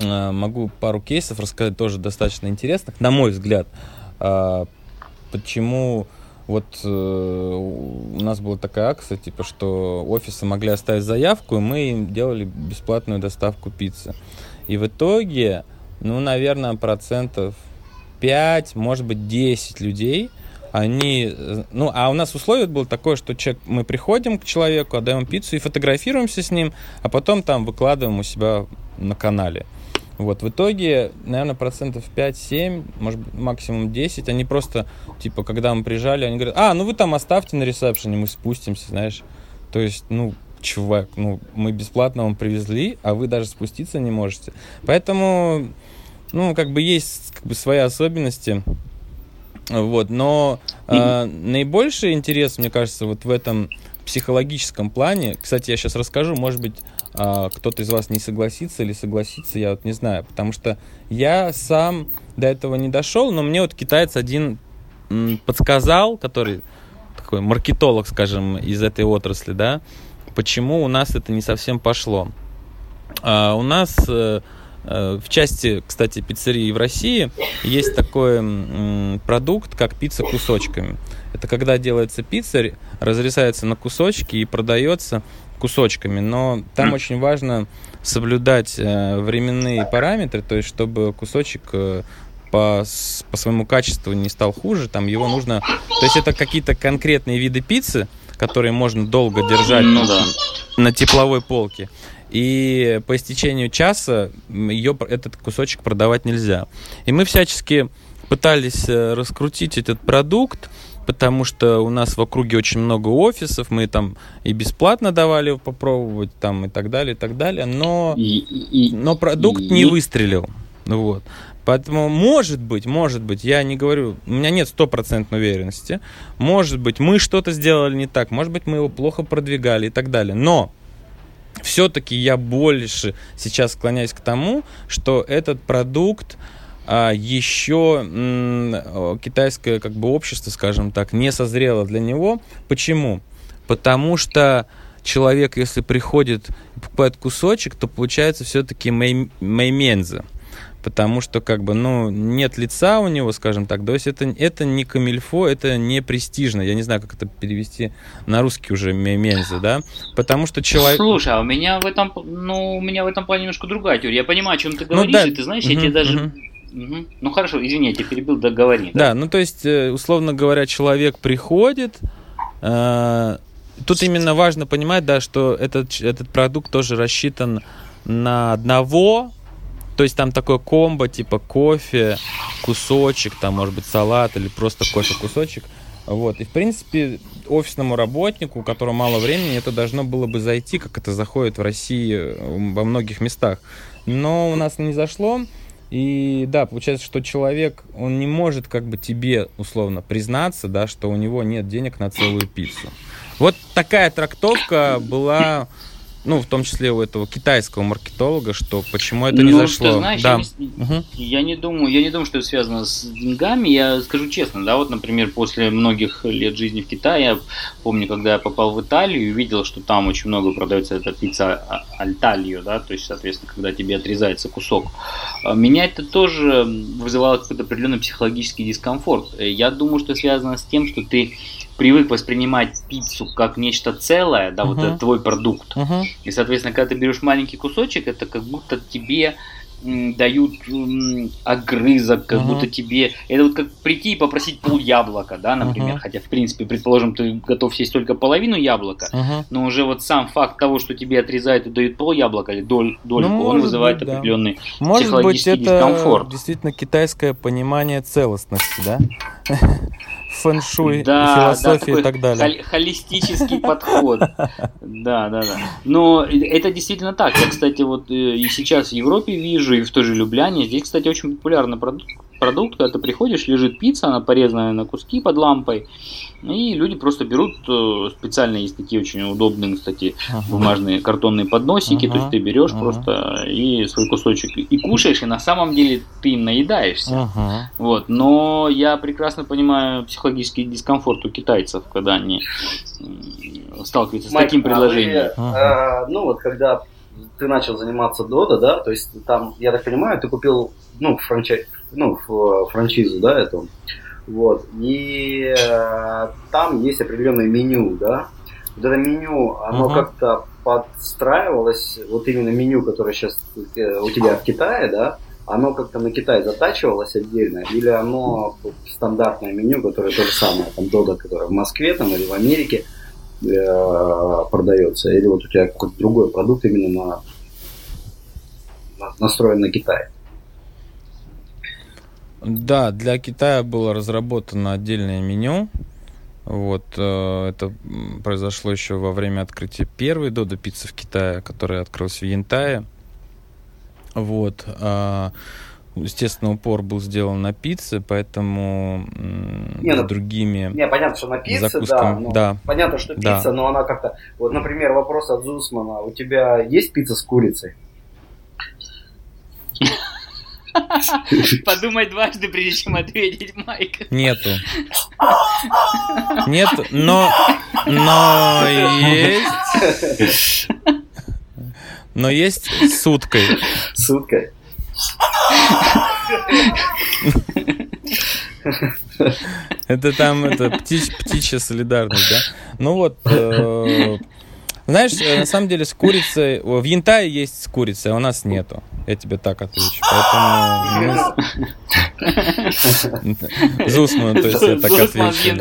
могу пару кейсов рассказать тоже достаточно интересных, на мой взгляд. А, почему вот э, у нас была такая акция, типа, что офисы могли оставить заявку, и мы им делали бесплатную доставку пиццы. И в итоге, ну, наверное, процентов 5, может быть, 10 людей, они, ну, а у нас условие было такое, что человек, мы приходим к человеку, отдаем пиццу и фотографируемся с ним, а потом там выкладываем у себя на канале. Вот, в итоге, наверное, процентов 5-7, может быть, максимум 10, они просто, типа, когда мы приезжали, они говорят, а, ну вы там оставьте на ресепшене, мы спустимся, знаешь. То есть, ну, чувак, ну, мы бесплатно вам привезли, а вы даже спуститься не можете. Поэтому, ну, как бы есть как бы свои особенности. Вот, но э, наибольший интерес, мне кажется, вот в этом психологическом плане, кстати, я сейчас расскажу, может быть, а, кто-то из вас не согласится или согласится, я вот не знаю, потому что я сам до этого не дошел, но мне вот китаец один подсказал, который такой маркетолог, скажем, из этой отрасли, да, почему у нас это не совсем пошло. А у нас э, в части, кстати, пиццерии в России есть такой продукт, как пицца кусочками. Это когда делается пицца, разрезается на кусочки и продается кусочками, но там очень важно соблюдать э, временные параметры, то есть чтобы кусочек э, по, по своему качеству не стал хуже, там его нужно... То есть это какие-то конкретные виды пиццы, которые можно долго держать ну, да. на тепловой полке. И по истечению часа ее, этот кусочек продавать нельзя. И мы всячески пытались э, раскрутить этот продукт, потому что у нас в округе очень много офисов, мы там и бесплатно давали попробовать, там и так далее, и так далее, но, и, и, но продукт и, не выстрелил. Вот. Поэтому, может быть, может быть, я не говорю, у меня нет стопроцентной уверенности, может быть, мы что-то сделали не так, может быть, мы его плохо продвигали и так далее, но все-таки я больше сейчас склоняюсь к тому, что этот продукт, а еще китайское как бы общество, скажем так, не созрело для него. Почему? Потому что человек, если приходит покупает кусочек, то получается все-таки мейменза. Потому что, как бы, ну, нет лица у него, скажем так. То есть это, это не камильфо, это не престижно. Я не знаю, как это перевести на русский уже мейменза, да? Потому что человек... Слушай, а у меня в этом, ну, у меня в этом плане немножко другая теория. Я понимаю, о чем ты говоришь, ну, да. и ты знаешь, угу, я тебе даже угу Угу. Ну хорошо, извини, я тебя перебил, договори. Да, да ну то есть, э, условно говоря, человек приходит, э, тут именно важно понимать, да, что этот, этот продукт тоже рассчитан на одного, то есть там такое комбо, типа кофе, кусочек, там может быть салат или просто кофе кусочек. Вот. И, в принципе, офисному работнику, у которого мало времени, это должно было бы зайти, как это заходит в России э, во многих местах. Но у нас не зашло. И да, получается, что человек, он не может как бы тебе условно признаться, да, что у него нет денег на целую пиццу. Вот такая трактовка была ну, в том числе у этого китайского маркетолога, что почему это не ну, зашло. Ты знаешь, да. я, не, угу. я не думаю, я не думаю, что это связано с деньгами. Я скажу честно, да, вот, например, после многих лет жизни в Китае, я помню, когда я попал в Италию и увидел, что там очень много продается эта пицца а, альталио, да, то есть, соответственно, когда тебе отрезается кусок. А, меня это тоже вызывало какой-то определенный психологический дискомфорт. Я думаю, что связано с тем, что ты привык воспринимать пиццу как нечто целое, да, uh-huh. вот это твой продукт. Uh-huh. И, соответственно, когда ты берешь маленький кусочек, это как будто тебе дают огрызок, как Мгм. будто тебе... Это вот как прийти и попросить пол яблока, да, например. Мгм. Хотя, в принципе, предположим, ты готов съесть только половину яблока, Мгм. но уже вот сам факт того, что тебе отрезают и дают пол яблока или доль, дольку, он Ну, может вызывает быть, да. определенный Может быть, психологический это дискомфорт. действительно китайское понимание целостности, да? Фэншуй, Да, философия да, и так далее. хол- холистический подход. Да, да, да. Но это действительно так. Я, кстати, вот э, и сейчас в Европе вижу, и в той же Любляне. Здесь, кстати, очень популярный продукт, продукт, когда ты приходишь, лежит пицца, она порезанная на куски под лампой, и люди просто берут, э, специально есть такие очень удобные, кстати, Ага. бумажные картонные подносики, то Ага, есть ты берешь ага. просто и свой кусочек и кушаешь, и на самом деле ты им наедаешься. Ага. Вот, но я прекрасно понимаю психологический дискомфорт у китайцев, когда они сталкиваются с Майк, таким а вы, предложением. э, ну вот когда ты начал заниматься Дода, да, то есть там, я так понимаю, ты купил, ну, франчай, ну, франшизу, да, эту, вот, и э, там есть определенное меню, да, вот это меню, оно Мгм. как-то подстраивалось, вот именно меню, которое сейчас у тебя в Китае, да, оно как-то на Китай затачивалось отдельно, или оно стандартное меню, которое то же самое, там Дода, которое в Москве там, или в Америке, э, продается, или вот у тебя какой-то другой продукт именно на, на- настроен на Китай. Да, для Китая было разработано отдельное меню. Вот, э, это произошло еще во время открытия первой Додо пиццы в Китае, которая открылась в Янтае. Вот. а, естественно, упор был сделан на пицце, поэтому Не, ну, другими Не, понятно, что на пицце, да, закусками. но- Да, понятно, что Да. пицца, но она как-то, вот, например, вопрос от Зусмана, у тебя есть пицца с курицей? Подумай дважды, прежде чем ответить, Майк. Нету. Нет, но, но есть. Но есть с уткой. С уткой? Это там это птич, птичья солидарность, да? Ну вот, э, знаешь, э, на самом деле с курицей в Янтае есть с курицей, а у нас нету. Я тебе так отвечу. Поэтому. Зусман, то есть я так отвечу.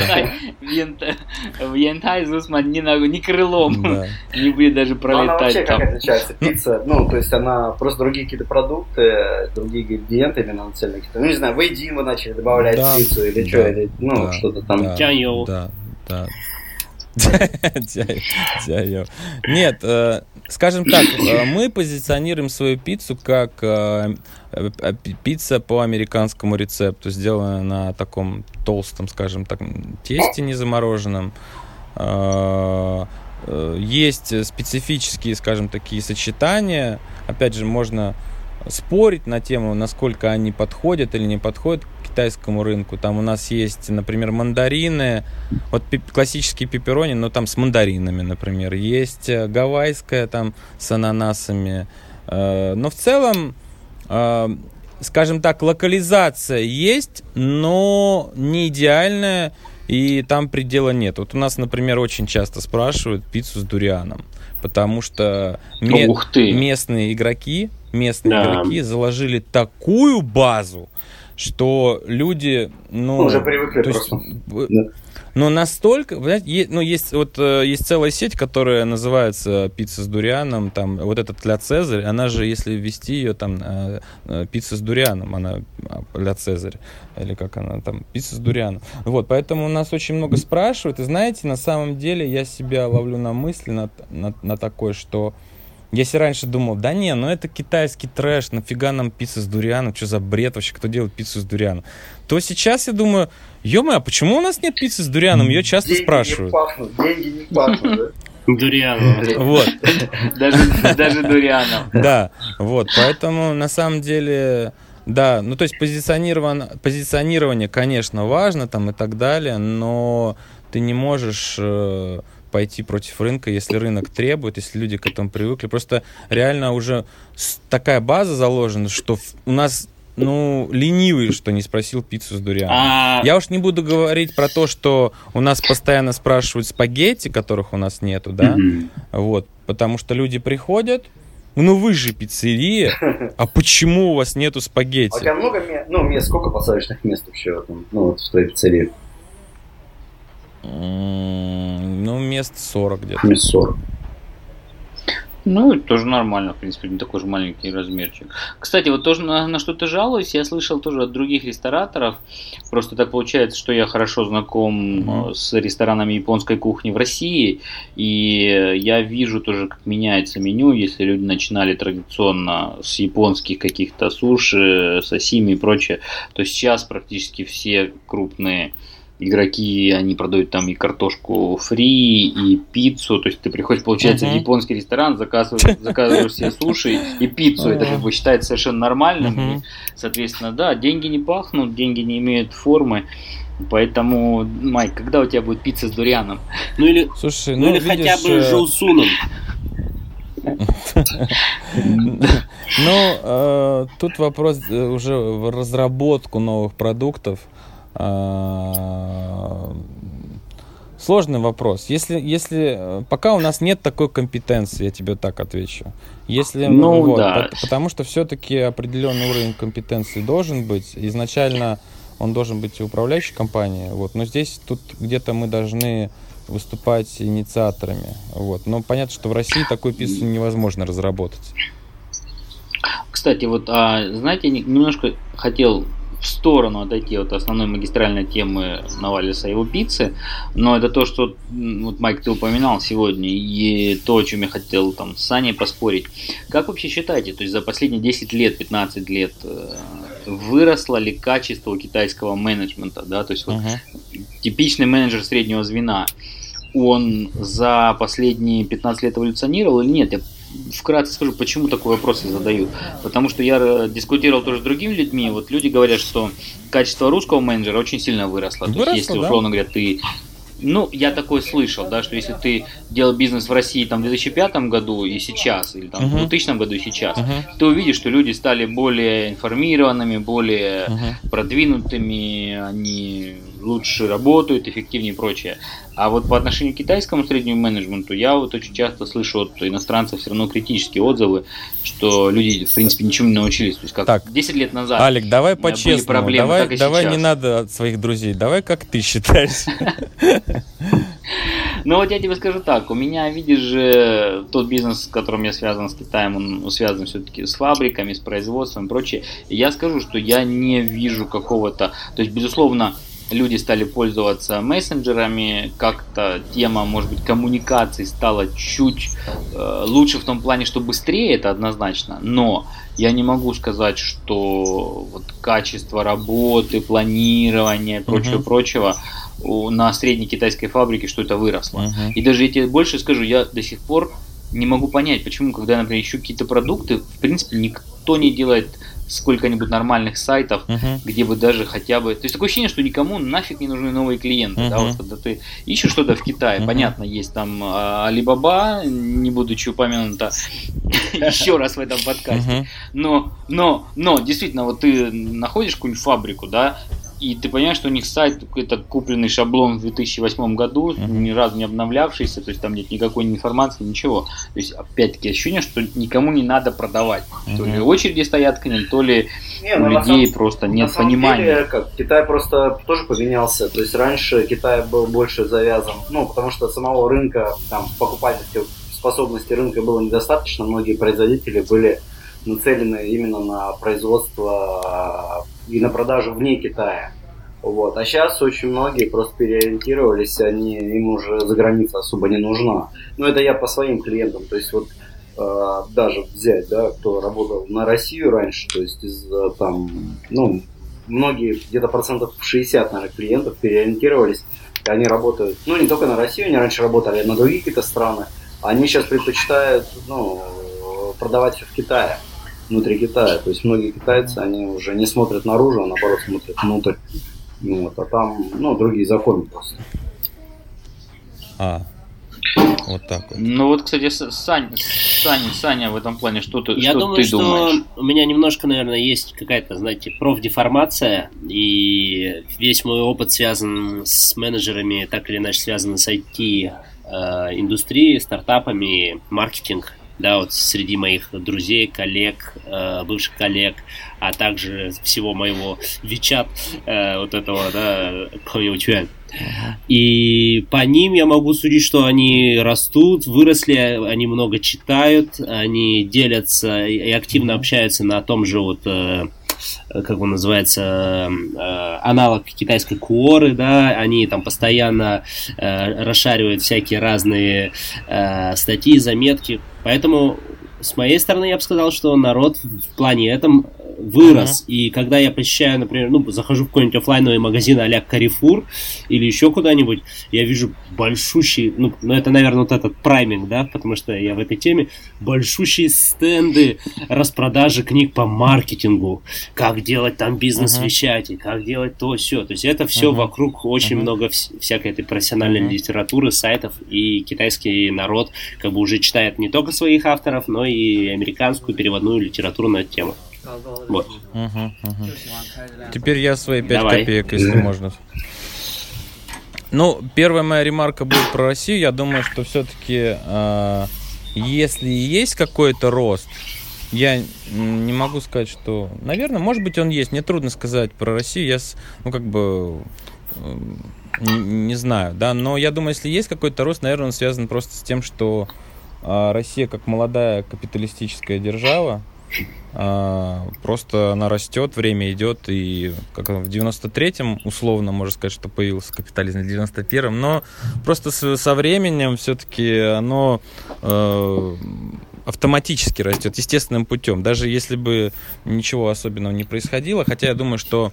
в Янтай Зусман ни, ногу- ни крылом не будет даже Ну, пролетать как там. отличается? Пицца, ну, то есть она просто другие какие-то продукты, другие ингредиенты именно нацелены. какие-то. Ну, не знаю, вы Дима начали добавлять пиццу или что, или, ну, что-то там. Да, Чайо. Да. Нет, э, скажем так, э, мы позиционируем свою пиццу как э, э, э, пи- пицца по американскому рецепту, сделанная на таком толстом, скажем так, тесте незамороженном. Э, э, Есть специфические, скажем, такие сочетания. Опять же, можно спорить на тему, насколько они подходят или не подходят китайскому рынку. Там у нас есть, например, мандарины, вот пи- классические пепперони, но там с мандаринами, например. Есть э, гавайская там с ананасами. Э, Но в целом, э, скажем так, локализация есть, но не идеальная, и там предела нет. Вот у нас, например, очень часто спрашивают пиццу с дурианом, потому что ме- местные игроки, местные Да. игроки заложили такую базу, что люди, ну, уже привыкли то есть, просто. в- Да. но настолько, знаете, ну есть вот э, есть целая сеть, которая называется пицца с дурианом, там вот этот ля Цезарь, она же, если ввести ее там э, э, пицца с дурианом, она а, ля Цезарь или как она там пицца с дурианом. Вот, поэтому у нас очень много спрашивают, и знаете, на самом деле я себя ловлю на мысли на, на, на такое, что если раньше думал, да не, ну это китайский трэш, нафига нам пицца с дурианом, что за бред вообще, кто делает пиццу с дурианом, то сейчас я думаю, ё а почему у нас нет пиццы с дурианом? Ее часто Деньги спрашивают. не пахнут, деньги не пахнут, да? Дуриан. Вот, Даже, даже дурианом. да, вот, поэтому на самом деле, да, ну то есть позиционирован- позиционирование, конечно, важно там и так далее, но ты не можешь э, пойти против рынка, если рынок требует, если люди к этому привыкли. Просто реально уже такая база заложена, что у нас, ну, ленивый, что не спросил пиццу с дурианом. А, Я уж не буду говорить про то, что у нас постоянно спрашивают спагетти, которых у нас нету, да, вот, потому что люди приходят, ну вы же пиццерия, а почему у вас нету А у спагетти? тебя много мест, ну, мест, сколько посадочных мест вообще, ну, вот в твоей пиццерии? Ну, мест 40 где-то. Мест 40. Ну, это тоже нормально, в принципе, не такой же маленький размерчик. Кстати, вот тоже на, на что ты жалуюсь, я слышал тоже от других рестораторов. Просто так получается, что я хорошо знаком э, с ресторанами японской кухни в России, и я вижу тоже, как меняется меню, если люди начинали традиционно с японских каких-то суши, сосими и прочее, то сейчас практически все крупные игроки, они продают там и картошку фри, и пиццу, то есть ты приходишь, получается, Мгм. в японский ресторан, заказываешь, заказываешь себе суши и пиццу, это как бы считается совершенно нормальным, Мгм. и, соответственно, да, деньги не пахнут, деньги не имеют формы, поэтому, Майк, когда у тебя будет пицца с дурианом? Ну или, Слушай, ну, ну, или хотя видишь, бы э, Жоусуном. Ну, э, тут вопрос э, уже в разработку новых продуктов. А, Сложный вопрос. Если, если э, пока у нас нет такой компетенции, я тебе так отвечу. Если, Ну, вот, да. по- потому что все-таки определенный уровень компетенции должен быть. Изначально он должен быть и управляющей компанией. Вот. Но здесь тут где-то мы должны выступать инициаторами. Вот. Но понятно, что в России такой пиццу невозможно разработать. Кстати, вот, а, знаете, не- немножко хотел в сторону отойти от основной магистральной темы Навалиса и его пиццы, но это то, что вот Майк ты упоминал сегодня, и то, о чем я хотел там с Саней поспорить. Как вообще считаете, то есть за последние 10 лет, 15 лет э, выросло ли качество китайского менеджмента, да, то есть вот Мгм. типичный менеджер среднего звена, он за последние 15 лет эволюционировал или нет? Я вкратце скажу, почему такой вопрос я задаю. Потому что я э, дискутировал тоже с другими людьми, вот люди говорят, что качество русского менеджера очень сильно выросло. То Выросло, есть, если, да. условно говоря, ты ну, я такое слышал, да, что если ты делал бизнес в России там в 2005 году и сейчас, или там в Мгм. 2000 году и сейчас, Мгм. ты увидишь, что люди стали более информированными, более Мгм. продвинутыми, они лучше работают, эффективнее и прочее. А вот по отношению к китайскому среднему менеджменту я вот очень часто слышу от иностранцев все равно критические отзывы, что люди, в принципе, ничему не научились. То есть как Так. 10 лет назад. Алик, давай по-честному. проблемы, давай давай сейчас. не надо от своих друзей. Давай как ты считаешь. Ну вот я тебе скажу так, у меня, видишь же, тот бизнес, с которым я связан с Китаем, он связан все-таки с фабриками, с производством и прочее. Я скажу, что я не вижу какого-то... То есть, безусловно, люди стали пользоваться мессенджерами, как-то тема, может быть, коммуникаций стала чуть э, лучше в том плане, что быстрее, это однозначно, но я не могу сказать, что вот качество работы, планирования и прочего, Мгм. прочего у- на средней китайской фабрике, что это выросло. Мгм. И даже я тебе больше скажу, я до сих пор не могу понять, почему, когда я, например, ищу какие-то продукты, в принципе, никто не делает сколько-нибудь нормальных сайтов, Мгм. где бы даже хотя бы... То есть такое ощущение, что никому нафиг не нужны новые клиенты. Да, Мгм. вот когда ты ищешь что-то в Китае, Мгм. понятно, есть там а, Alibaba, не будучи упомянута еще раз в этом подкасте. Но, но, но, действительно, вот ты находишь какую-нибудь фабрику, да, и ты понимаешь, что у них сайт какой-то купленный шаблон в 2008 году, Мгм. ни разу не обновлявшийся, то есть там нет никакой информации, ничего. То есть, опять-таки, ощущение, что никому не надо продавать. То ли очереди стоят к ним, то ли Не, у ну, людей самом- просто на нет самом понимания. деле, как, Китай просто тоже поменялся. То есть раньше Китай был больше завязан, ну, потому что самого рынка, там, покупательской способности рынка было недостаточно. Многие производители были нацелены именно на производство э, и на продажу вне Китая. Вот. А сейчас очень многие просто переориентировались, они, им уже за граница особо не нужна. Ну, это я по своим клиентам. То есть вот э, даже взять, да, кто работал на Россию раньше, то есть из э, там, ну, многие, где-то процентов 60, наверное, клиентов переориентировались, они работают, ну, не только на Россию, они раньше работали на другие какие-то страны, они сейчас предпочитают, ну, продавать все в Китае, внутри Китая. То есть многие китайцы, они уже не смотрят наружу, а наоборот смотрят внутрь. Ну, Вот, а там, ну, другие законы просто. А, вот так вот. Ну вот, кстати, Сань, Саня, Саня в этом плане, что ты, Я что думаю, ты что думаешь? у меня немножко, наверное, есть какая-то, знаете, профдеформация, и весь мой опыт связан с менеджерами, так или иначе связан с IT, э, индустрией, стартапами, маркетинг. Да, вот среди моих друзей, коллег, э, бывших коллег, а также всего моего Вичат, э, вот этого, да, Пхойочуэн. И по ним я могу судить, что они растут, выросли, они много читают, они делятся и активно общаются на том же вот э, как он называется, э, аналог китайской куоры, да, они там постоянно э, расшаривают всякие разные э, статьи, заметки, поэтому с моей стороны я бы сказал, что народ в плане этом вырос. Uh-huh. И когда я посещаю, например, ну, захожу в какой-нибудь офлайновый магазин а-ля Carrefour или еще куда-нибудь, я вижу большущий, ну, ну, это, наверное, вот этот прайминг, да, потому что я в этой теме, большущие стенды распродажи книг по маркетингу, как делать там бизнес-вещати, как делать то, все. То есть это все uh-huh. вокруг очень uh-huh. много вс- всякой этой профессиональной uh-huh. литературы, сайтов, и китайский народ как бы уже читает не только своих авторов, но и американскую переводную литературу на эту тему. Вот. Угу, угу. Теперь я свои 5 Давай. копеек, если можно. Ну, первая моя ремарка будет про Россию. Я думаю, что все-таки, э, а, если есть какой-то рост, я не могу сказать, что... Наверное, может быть, он есть. Мне трудно сказать про Россию. Я, ну, как бы... Не, не знаю, да, но я думаю, если есть какой-то рост, наверное, он связан просто с тем, что э, Россия как молодая капиталистическая держава, просто она растет, время идет, и как в 93-м, условно, можно сказать, что появился капитализм в 91-м, но просто со временем все-таки оно э, автоматически растет, естественным путем, даже если бы ничего особенного не происходило, хотя я думаю, что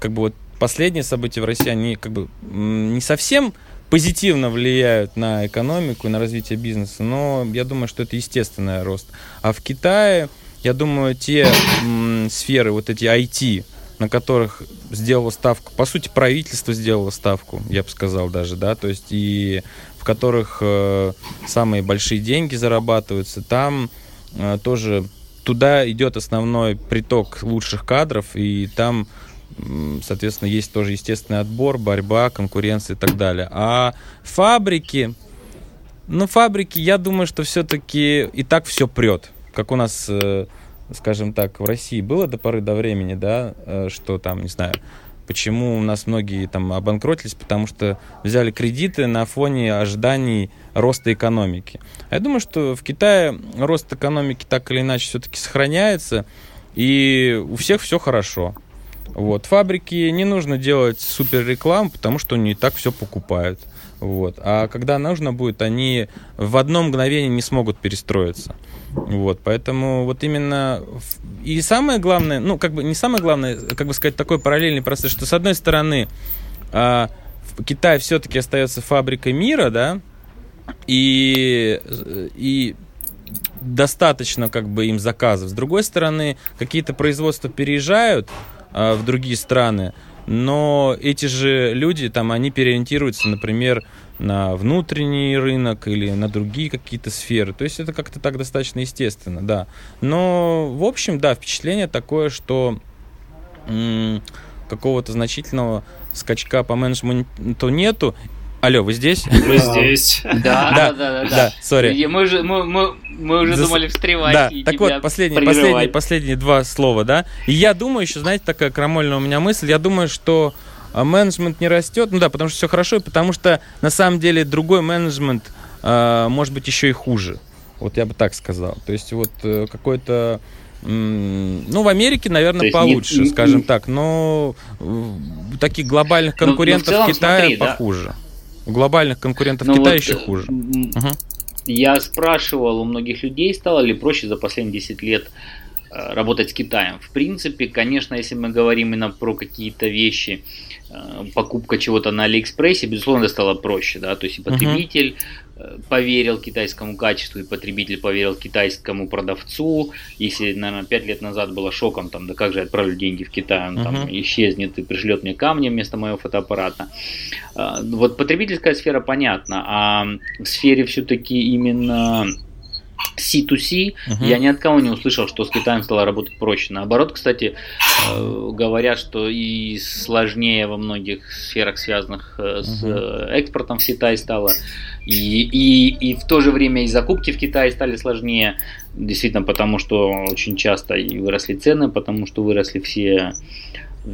как бы вот последние события в России, они как бы не совсем позитивно влияют на экономику и на развитие бизнеса, но я думаю, что это естественный рост. А в Китае я думаю, те м, сферы, вот эти IT, на которых сделало ставку, по сути, правительство сделало ставку, я бы сказал даже, да, то есть и в которых э, самые большие деньги зарабатываются, там э, тоже туда идет основной приток лучших кадров, и там, соответственно, есть тоже естественный отбор, борьба, конкуренция и так далее. А фабрики, ну, фабрики, я думаю, что все-таки и так все прет как у нас, э, скажем так, в России было до поры до времени, да, э, что там, не знаю, почему у нас многие там обанкротились, потому что взяли кредиты на фоне ожиданий роста экономики. А я думаю, что в Китае рост экономики так или иначе все-таки сохраняется, и у всех все хорошо. Вот. Фабрики не нужно делать супер рекламу, потому что они и так все покупают. Вот. А когда нужно будет, они в одно мгновение не смогут перестроиться. Вот, поэтому вот именно... И самое главное, ну, как бы не самое главное, как бы сказать, такой параллельный процесс, что с одной стороны, э, Китай все-таки остается фабрикой мира, да, и, и достаточно как бы им заказов. С другой стороны, какие-то производства переезжают э, в другие страны, но эти же люди, там, они переориентируются, например, на внутренний рынок или на другие какие-то сферы. То есть это как-то так достаточно естественно, да. Но, в общем, да, впечатление такое, что какого-то значительного скачка по менеджменту нету. Алло, вы здесь? Мы здесь. Да, да, да, да. Сори. Мы же, мы, мы, мы уже думали встревать. Да, так вот, последние, последние, последние два слова, да. И я думаю, еще, знаете, такая крамольная у меня мысль, я думаю, что а, менеджмент не растет, ну да, потому что все хорошо, и потому что на самом деле другой менеджмент э, может быть еще и хуже. Вот я бы так сказал. То есть вот э, какой-то ну, в Америке, наверное, получше, не, скажем не, так, но таких глобальных конкурентов но, но целом, Китая смотри, похуже. Да? У глобальных конкурентов ну, Китая вот, еще хуже. Угу. Я спрашивал у многих людей, стало ли проще за последние 10 лет работать с Китаем. В принципе, конечно, если мы говорим именно про какие-то вещи, Э, покупка чего-то на Алиэкспрессе, безусловно, стало проще, да, то есть и потребитель uh-huh. поверил китайскому качеству, и потребитель поверил китайскому продавцу, если, наверное, 5 лет назад было шоком, там, да как же я отправлю деньги в Китай, он uh-huh. там исчезнет и пришлет мне камни вместо моего фотоаппарата. Вот потребительская сфера понятна, а в сфере все-таки именно C2C, Мгм. я ни от кого не услышал, что с Китаем стало работать проще. Наоборот, кстати, э, говорят, что и сложнее во многих сферах, связанных э, с э, экспортом в Китай стало. И, и, и в то же время и закупки в Китае стали сложнее. Действительно, потому что очень часто и выросли цены, потому что выросли все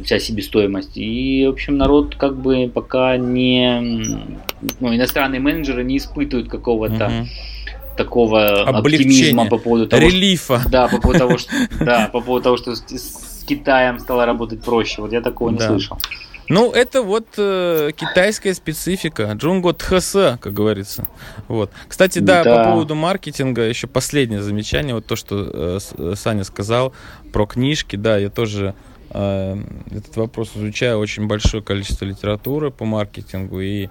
вся себестоимость. И, в общем, народ как бы пока не... Ну, иностранные менеджеры не испытывают какого-то Мгм. Такого оптимизма по поводу того, что Релифа. да, по поводу того, что, да, по поводу того, что с, с Китаем стало работать проще. Вот я такого не Да. слышал. Ну, это вот э, китайская специфика. Джунго тхэсэ, как говорится. Вот. Кстати, да, Да. по поводу маркетинга, еще последнее замечание. Вот то, что э, э, Саня сказал про книжки. Да, я тоже э, этот вопрос изучаю. Очень большое количество литературы по маркетингу. И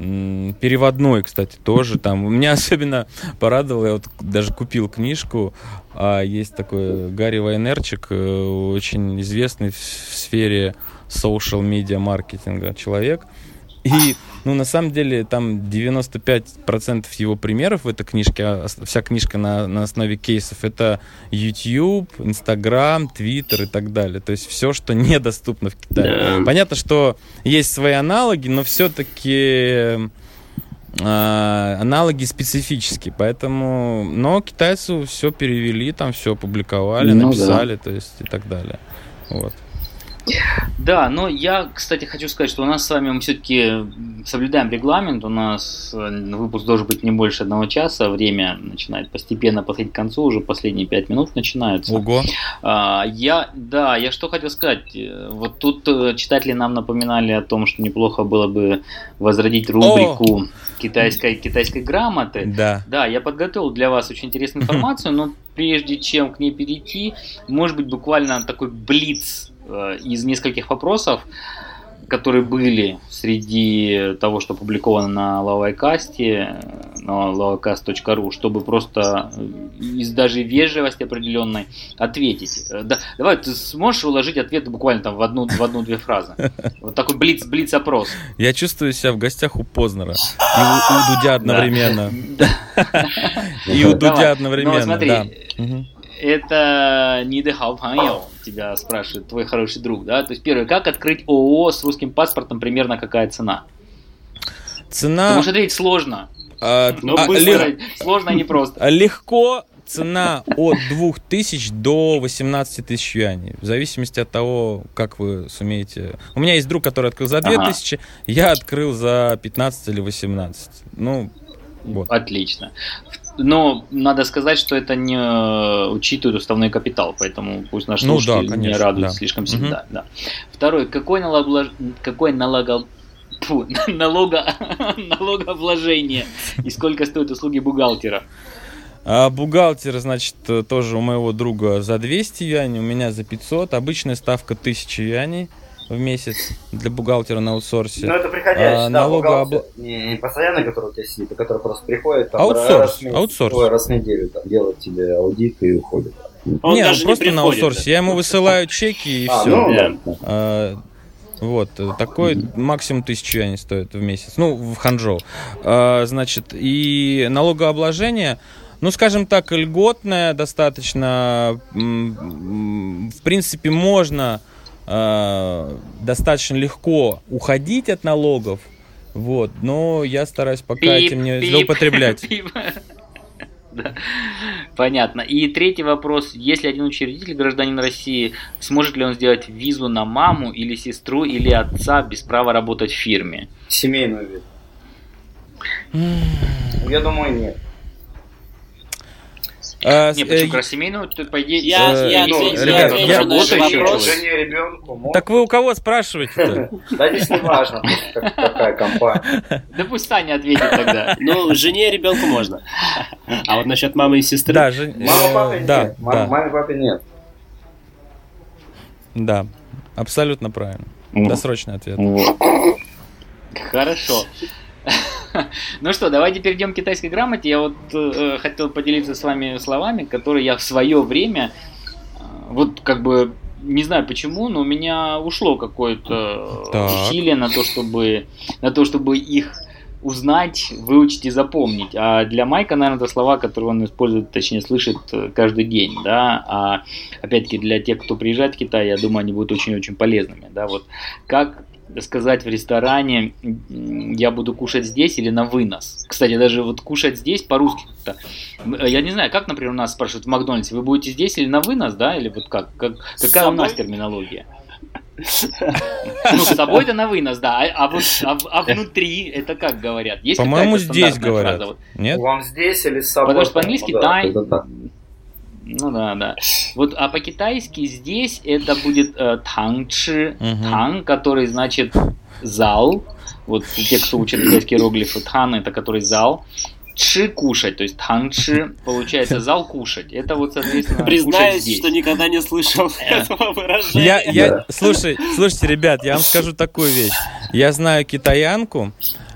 переводной, кстати, тоже там. Меня особенно порадовало, я вот даже купил книжку. а, Есть такой Гарри Вайнерчик, э, очень известный в сфере social media маркетинга человек. И, ну, на самом деле, там 95% его примеров в этой книжке, а вся книжка на, на основе кейсов, это YouTube, Instagram, Twitter и так далее. То есть все, что недоступно в Китае. Да. Понятно, что есть свои аналоги, но все-таки аналоги специфические, поэтому, но китайцы все перевели, там все опубликовали, Ну да. написали, то есть и так далее. Вот. Да, но я, кстати, хочу сказать, что у нас с вами мы все-таки соблюдаем регламент. У нас э, выпуск должен быть не больше одного часа. Время начинает постепенно подходить к концу, уже последние пять минут начинаются. Ого. А, я, да, я что хотел сказать. Э, Вот тут э, читатели нам напоминали о том, что неплохо было бы возродить рубрику китайской, китайской грамоты. Да. Да, я подготовил для вас очень интересную информацию, но прежде чем к ней перейти, может быть, буквально такой блиц из нескольких вопросов, которые были среди того, что опубликовано на Лавайкасте, на lavacast.ru, чтобы просто э, из даже вежливости определенной ответить. Э, Да, давай, ты сможешь уложить ответы буквально там в одну, в одну-две фразы? Вот такой блиц, блиц-опрос. Я чувствую себя в гостях у Познера. И у, у Дудя одновременно. И у Дудя одновременно, да. Это не Дехау Паньяо, тебя спрашивает твой хороший друг, да? То есть первое, как открыть ООО с русским паспортом, примерно какая цена? Цена... можешь ответить сложно. а, Ну, а, быстро. лег- Сложно, а не просто. Легко цена от 2000 до 18 тысяч юаней. В зависимости от того, как вы сумеете... У меня есть друг, который открыл за Ага. 2000, я открыл за 15 или 18. Ну, вот. Отлично. Но надо сказать, что это не э, учитывает уставной капитал, поэтому пусть наши Ну да, слушатели не конечно, радуются да. слишком сильно. Да, да. Второй, какой налоглож... какой налого... Фу, налога... налогообложение и сколько стоят услуги бухгалтера? А бухгалтер, значит, э, тоже у моего друга за 200 юаней, у меня за 500. Обычная ставка 1000 юаней в месяц для бухгалтера на аутсорсе. Ну, это приходящий, А, да, бухгалтер. Не, не постоянный, который у тебя сидит, а который просто приходит там, Аутсорс, раз, месяц, аутсорс. ой, раз в неделю там, делает тебе аудит и уходит. Он не, даже он просто на приходит, аутсорсе. Я ему высылаю чеки и а, все. ну, Да. А, Вот, такой максимум тысячу юаней стоит в месяц. Ну, в Ханчжоу. А, Значит, и налогообложение, ну, скажем так, льготное достаточно. В принципе, можно а, достаточно легко уходить от налогов. Вот, но я стараюсь пока Пип, этим не пип, злоупотреблять. пип. Да. Понятно. И третий вопрос. Если один учредитель гражданин России, сможет ли он сделать визу на маму или сестру или отца без права работать в фирме? Семейную вид. Я думаю, нет. А, Не, э, почему? Как семейную, то, по идее, Я, Э, я, ну, отвечу- ребят, я я-. Жене ребенку. Так вы у кого спрашиваете-то? Да здесь не важно, какая компания. Да пусть Саня ответит тогда. Ну, жене и ребенку можно. А вот насчет мамы и сестры. Да, Жень- Мама, э, папе да, нет. Маме, нет. Да, абсолютно правильно. Досрочный ответ. Хорошо. Ну что, давайте перейдем к китайской грамоте. Я вот э, хотел поделиться с вами словами, которые я в свое время, э, вот как бы, не знаю почему, но у меня ушло какое-то Так. усилие на то, чтобы, на то, чтобы их узнать, выучить и запомнить. А для Майка, наверное, это слова, которые он использует, точнее, слышит э, каждый день, да. А опять-таки для тех, кто приезжает в Китай, я думаю, они будут очень-очень полезными, да. Вот как сказать в ресторане, я буду кушать здесь или на вынос. Кстати, даже вот кушать здесь по-русски. Я не знаю, как, например, у нас спрашивают в Макдональдсе, вы будете здесь или на вынос, да, или вот как? как какая у нас терминология? Ну, с собой это на вынос, да. А, а, вот, а, а внутри это как говорят? Есть По-моему, здесь говорят. Фраза? Вот. Нет? Вам здесь или с собой? Потому что по-английски тай... Ну да, да. Вот, а по-китайски здесь это будет э, танчи, угу. тан, который значит зал. Вот те, кто учат китайские иероглифы, тан это который зал. Чи кушать, то есть танчи, получается зал кушать. Это вот, соответственно, Признаюсь, что никогда не слышал этого выражения. Я, я, слушай, слушайте, ребят, я вам скажу такую вещь. Я знаю китаянку,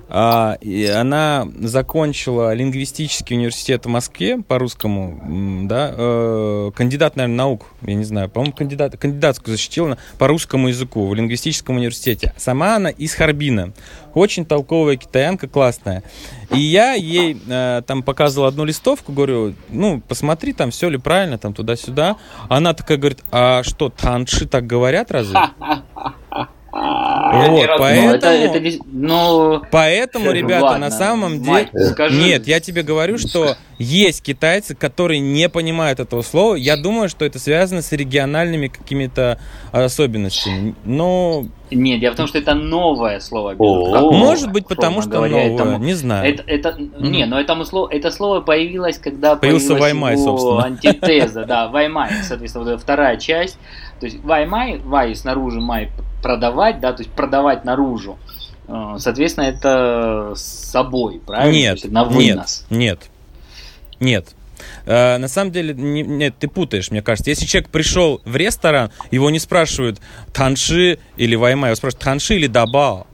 и она закончила лингвистический университет в Москве по русскому, да, э, кандидат, наверное, наук, я не знаю, по-моему, кандидат, кандидатскую защитила по русскому языку в лингвистическом университете. Сама она из Харбина. Очень толковая китаянка, классная. И я ей э, там показывал одну листовку, говорю, ну, посмотри, там все ли правильно, там туда-сюда. Она такая говорит, а что, танши так говорят разве? Вот, поэтому, это, это, ну, поэтому, ребята, ладно, на самом деле, скажи. нет, я тебе говорю, что есть китайцы, которые не понимают этого слова. Я думаю, что это связано с региональными какими-то особенностями. Но нет, дело в том, что это новое слово. Может быть, потому что говоря, новое, этому, не знаю. Это, это, mm-hmm. Не, но этому слово, это слово появилось, когда Появился Ваймай, собственно. антитеза, да, Ваймай, соответственно, вот вторая часть. То есть Ваймай, Вай снаружи, Май продавать, да, то есть продавать наружу. Э, соответственно, это с собой, правильно? Нет, на вынос. Нет, нет, нет. Э, на самом деле, не, нет, ты путаешь, мне кажется. Если человек пришел в ресторан, его не спрашивают танши или ваймай, его спрашивают танши или дабао.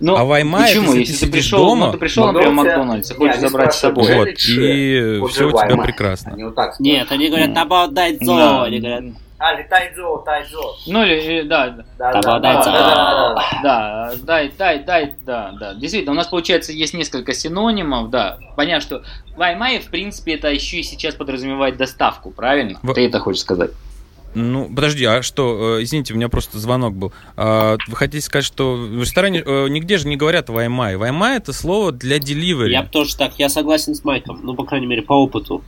Ну, а Ваймай, почему? Если, если ты пришел, дома, ну, ты пришел, например, в Макдональдс, и хочешь забрать с собой. Вот, и все у тебя прекрасно. Они вот Нет, они говорят, табао дай зо, они говорят, а, или тайдзо, тайдзо. Ну или, да, да, да, да, да, да, дай, дай, дай, да, да. Действительно, у нас, получается, есть несколько синонимов, да. Понятно, что Ваймай, в принципе, это еще и сейчас подразумевает доставку, правильно? В... Ты это хочешь сказать? Ну, подожди, а что, э, извините, у меня просто звонок был. А, вы хотите сказать, что в ресторане э, нигде же не говорят ваймай. Ваймай это слово для delivery. Я тоже так, я согласен с Майком, ну, по крайней мере, по опыту.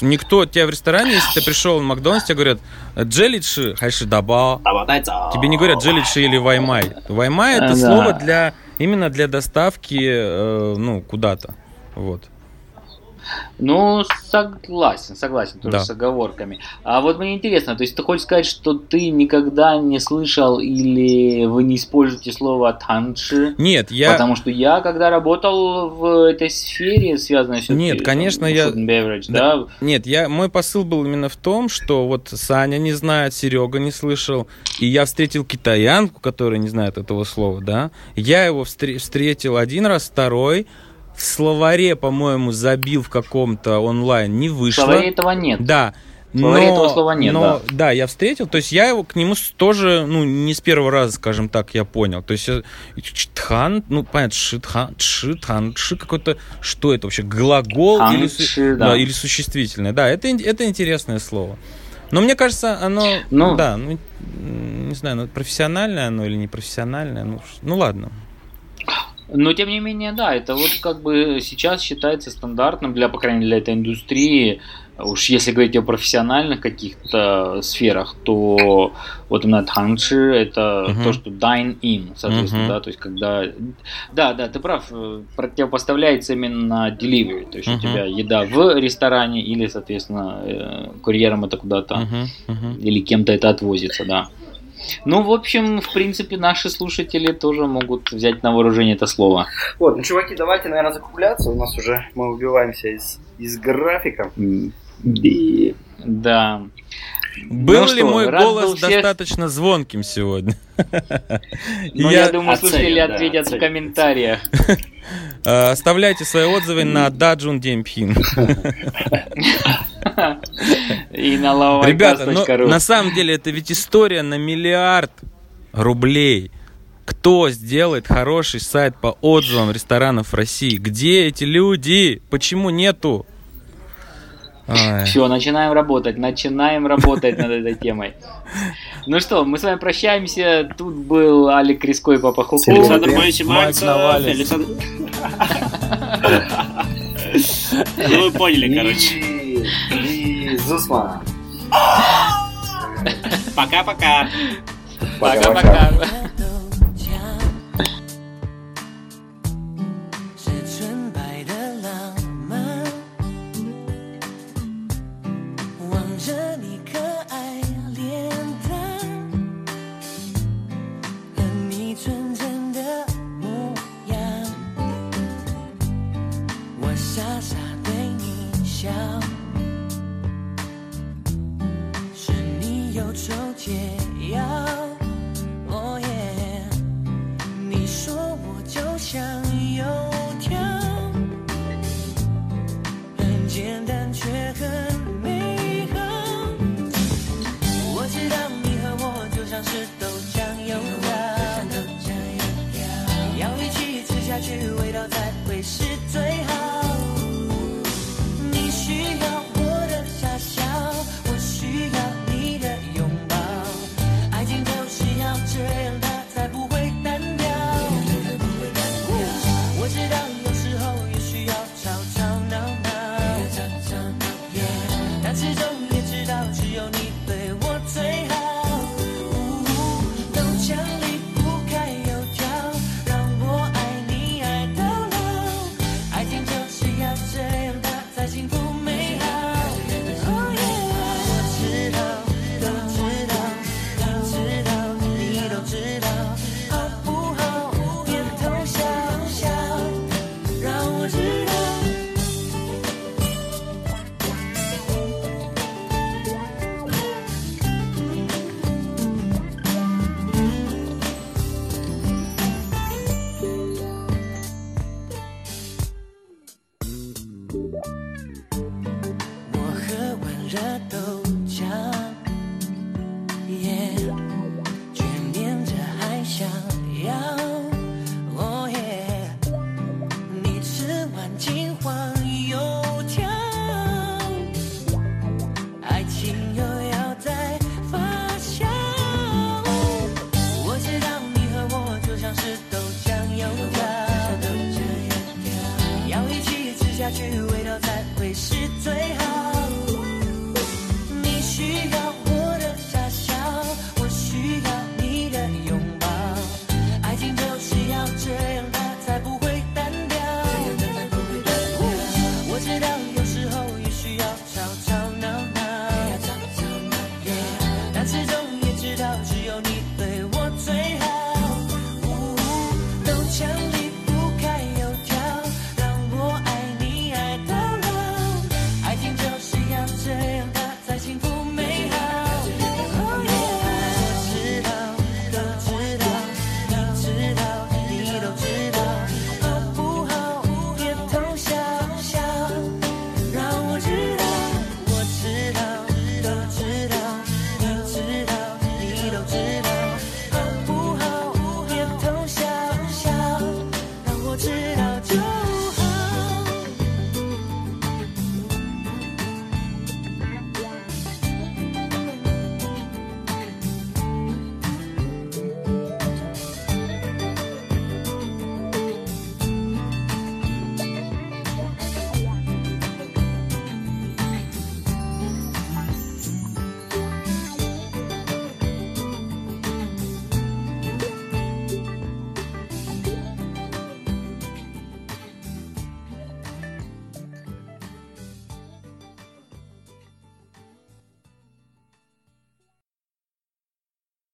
Никто тебя в ресторане, если ты пришел в Макдональдс, тебе говорят джеличи, хайши даба. Тебе не говорят джеличи или ваймай. Ваймай это слово для именно для доставки, э, ну, куда-то. Вот. Ну, согласен, согласен, тоже да. с оговорками. А вот мне интересно, то есть ты хочешь сказать, что ты никогда не слышал или вы не используете слово танши? Нет, я... Потому что я, когда работал в этой сфере, связанной с... Нет, конечно, я... Beverage, да. да? Нет, я... мой посыл был именно в том, что вот Саня не знает, Серега не слышал, и я встретил китаянку, которая не знает этого слова, да. Я его встретил один раз, второй, в словаре, по-моему, забил в каком-то онлайн, не вышло. В словаре этого нет. Да. но, этого слова нет, но, да. Да, я встретил, то есть я его к нему тоже, ну, не с первого раза, скажем так, я понял. То есть чтхан, ну, понятно, шитхан, шитхан, ши какой-то, что это вообще, глагол Хан, или, ши, да. Да, или существительное. Да, это, это интересное слово. Но мне кажется, оно, ну, да, ну, не знаю, ну, профессиональное оно или непрофессиональное, ну, ну ладно. Но тем не менее, да, это вот как бы сейчас считается стандартным для, по крайней мере, для этой индустрии. Уж если говорить о профессиональных каких-то сферах, то вот именно танши это uh-huh. то, что dine in, соответственно, uh-huh. да, то есть когда, да, да, ты прав, противопоставляется именно delivery, то есть uh-huh. у тебя еда в ресторане или, соответственно, э, курьером это куда-то uh-huh. Uh-huh. или кем-то это отвозится, да. Ну, в общем, в принципе, наши слушатели тоже могут взять на вооружение это слово. Вот, ну, чуваки, давайте, наверное, закругляться. У нас уже мы убиваемся из, из графика. Да. Был ну ли что, мой голос всех... достаточно звонким сегодня? Ну, я, я думаю, слушатели да, ответят оценим. в комментариях. Э, оставляйте свои отзывы на Даджун Демпхин. И на Ребята, ну, на самом деле это ведь история на миллиард рублей. Кто сделает хороший сайт по отзывам ресторанов России? Где эти люди? Почему нету? Все, начинаем работать, начинаем работать над этой темой. Ну что, мы с вами прощаемся. Тут был Алик Криско и Папа Хуху. Александр Борисович Мальцев. Ну вы поняли, короче и Зусмана. Пока-пока. Пока-пока.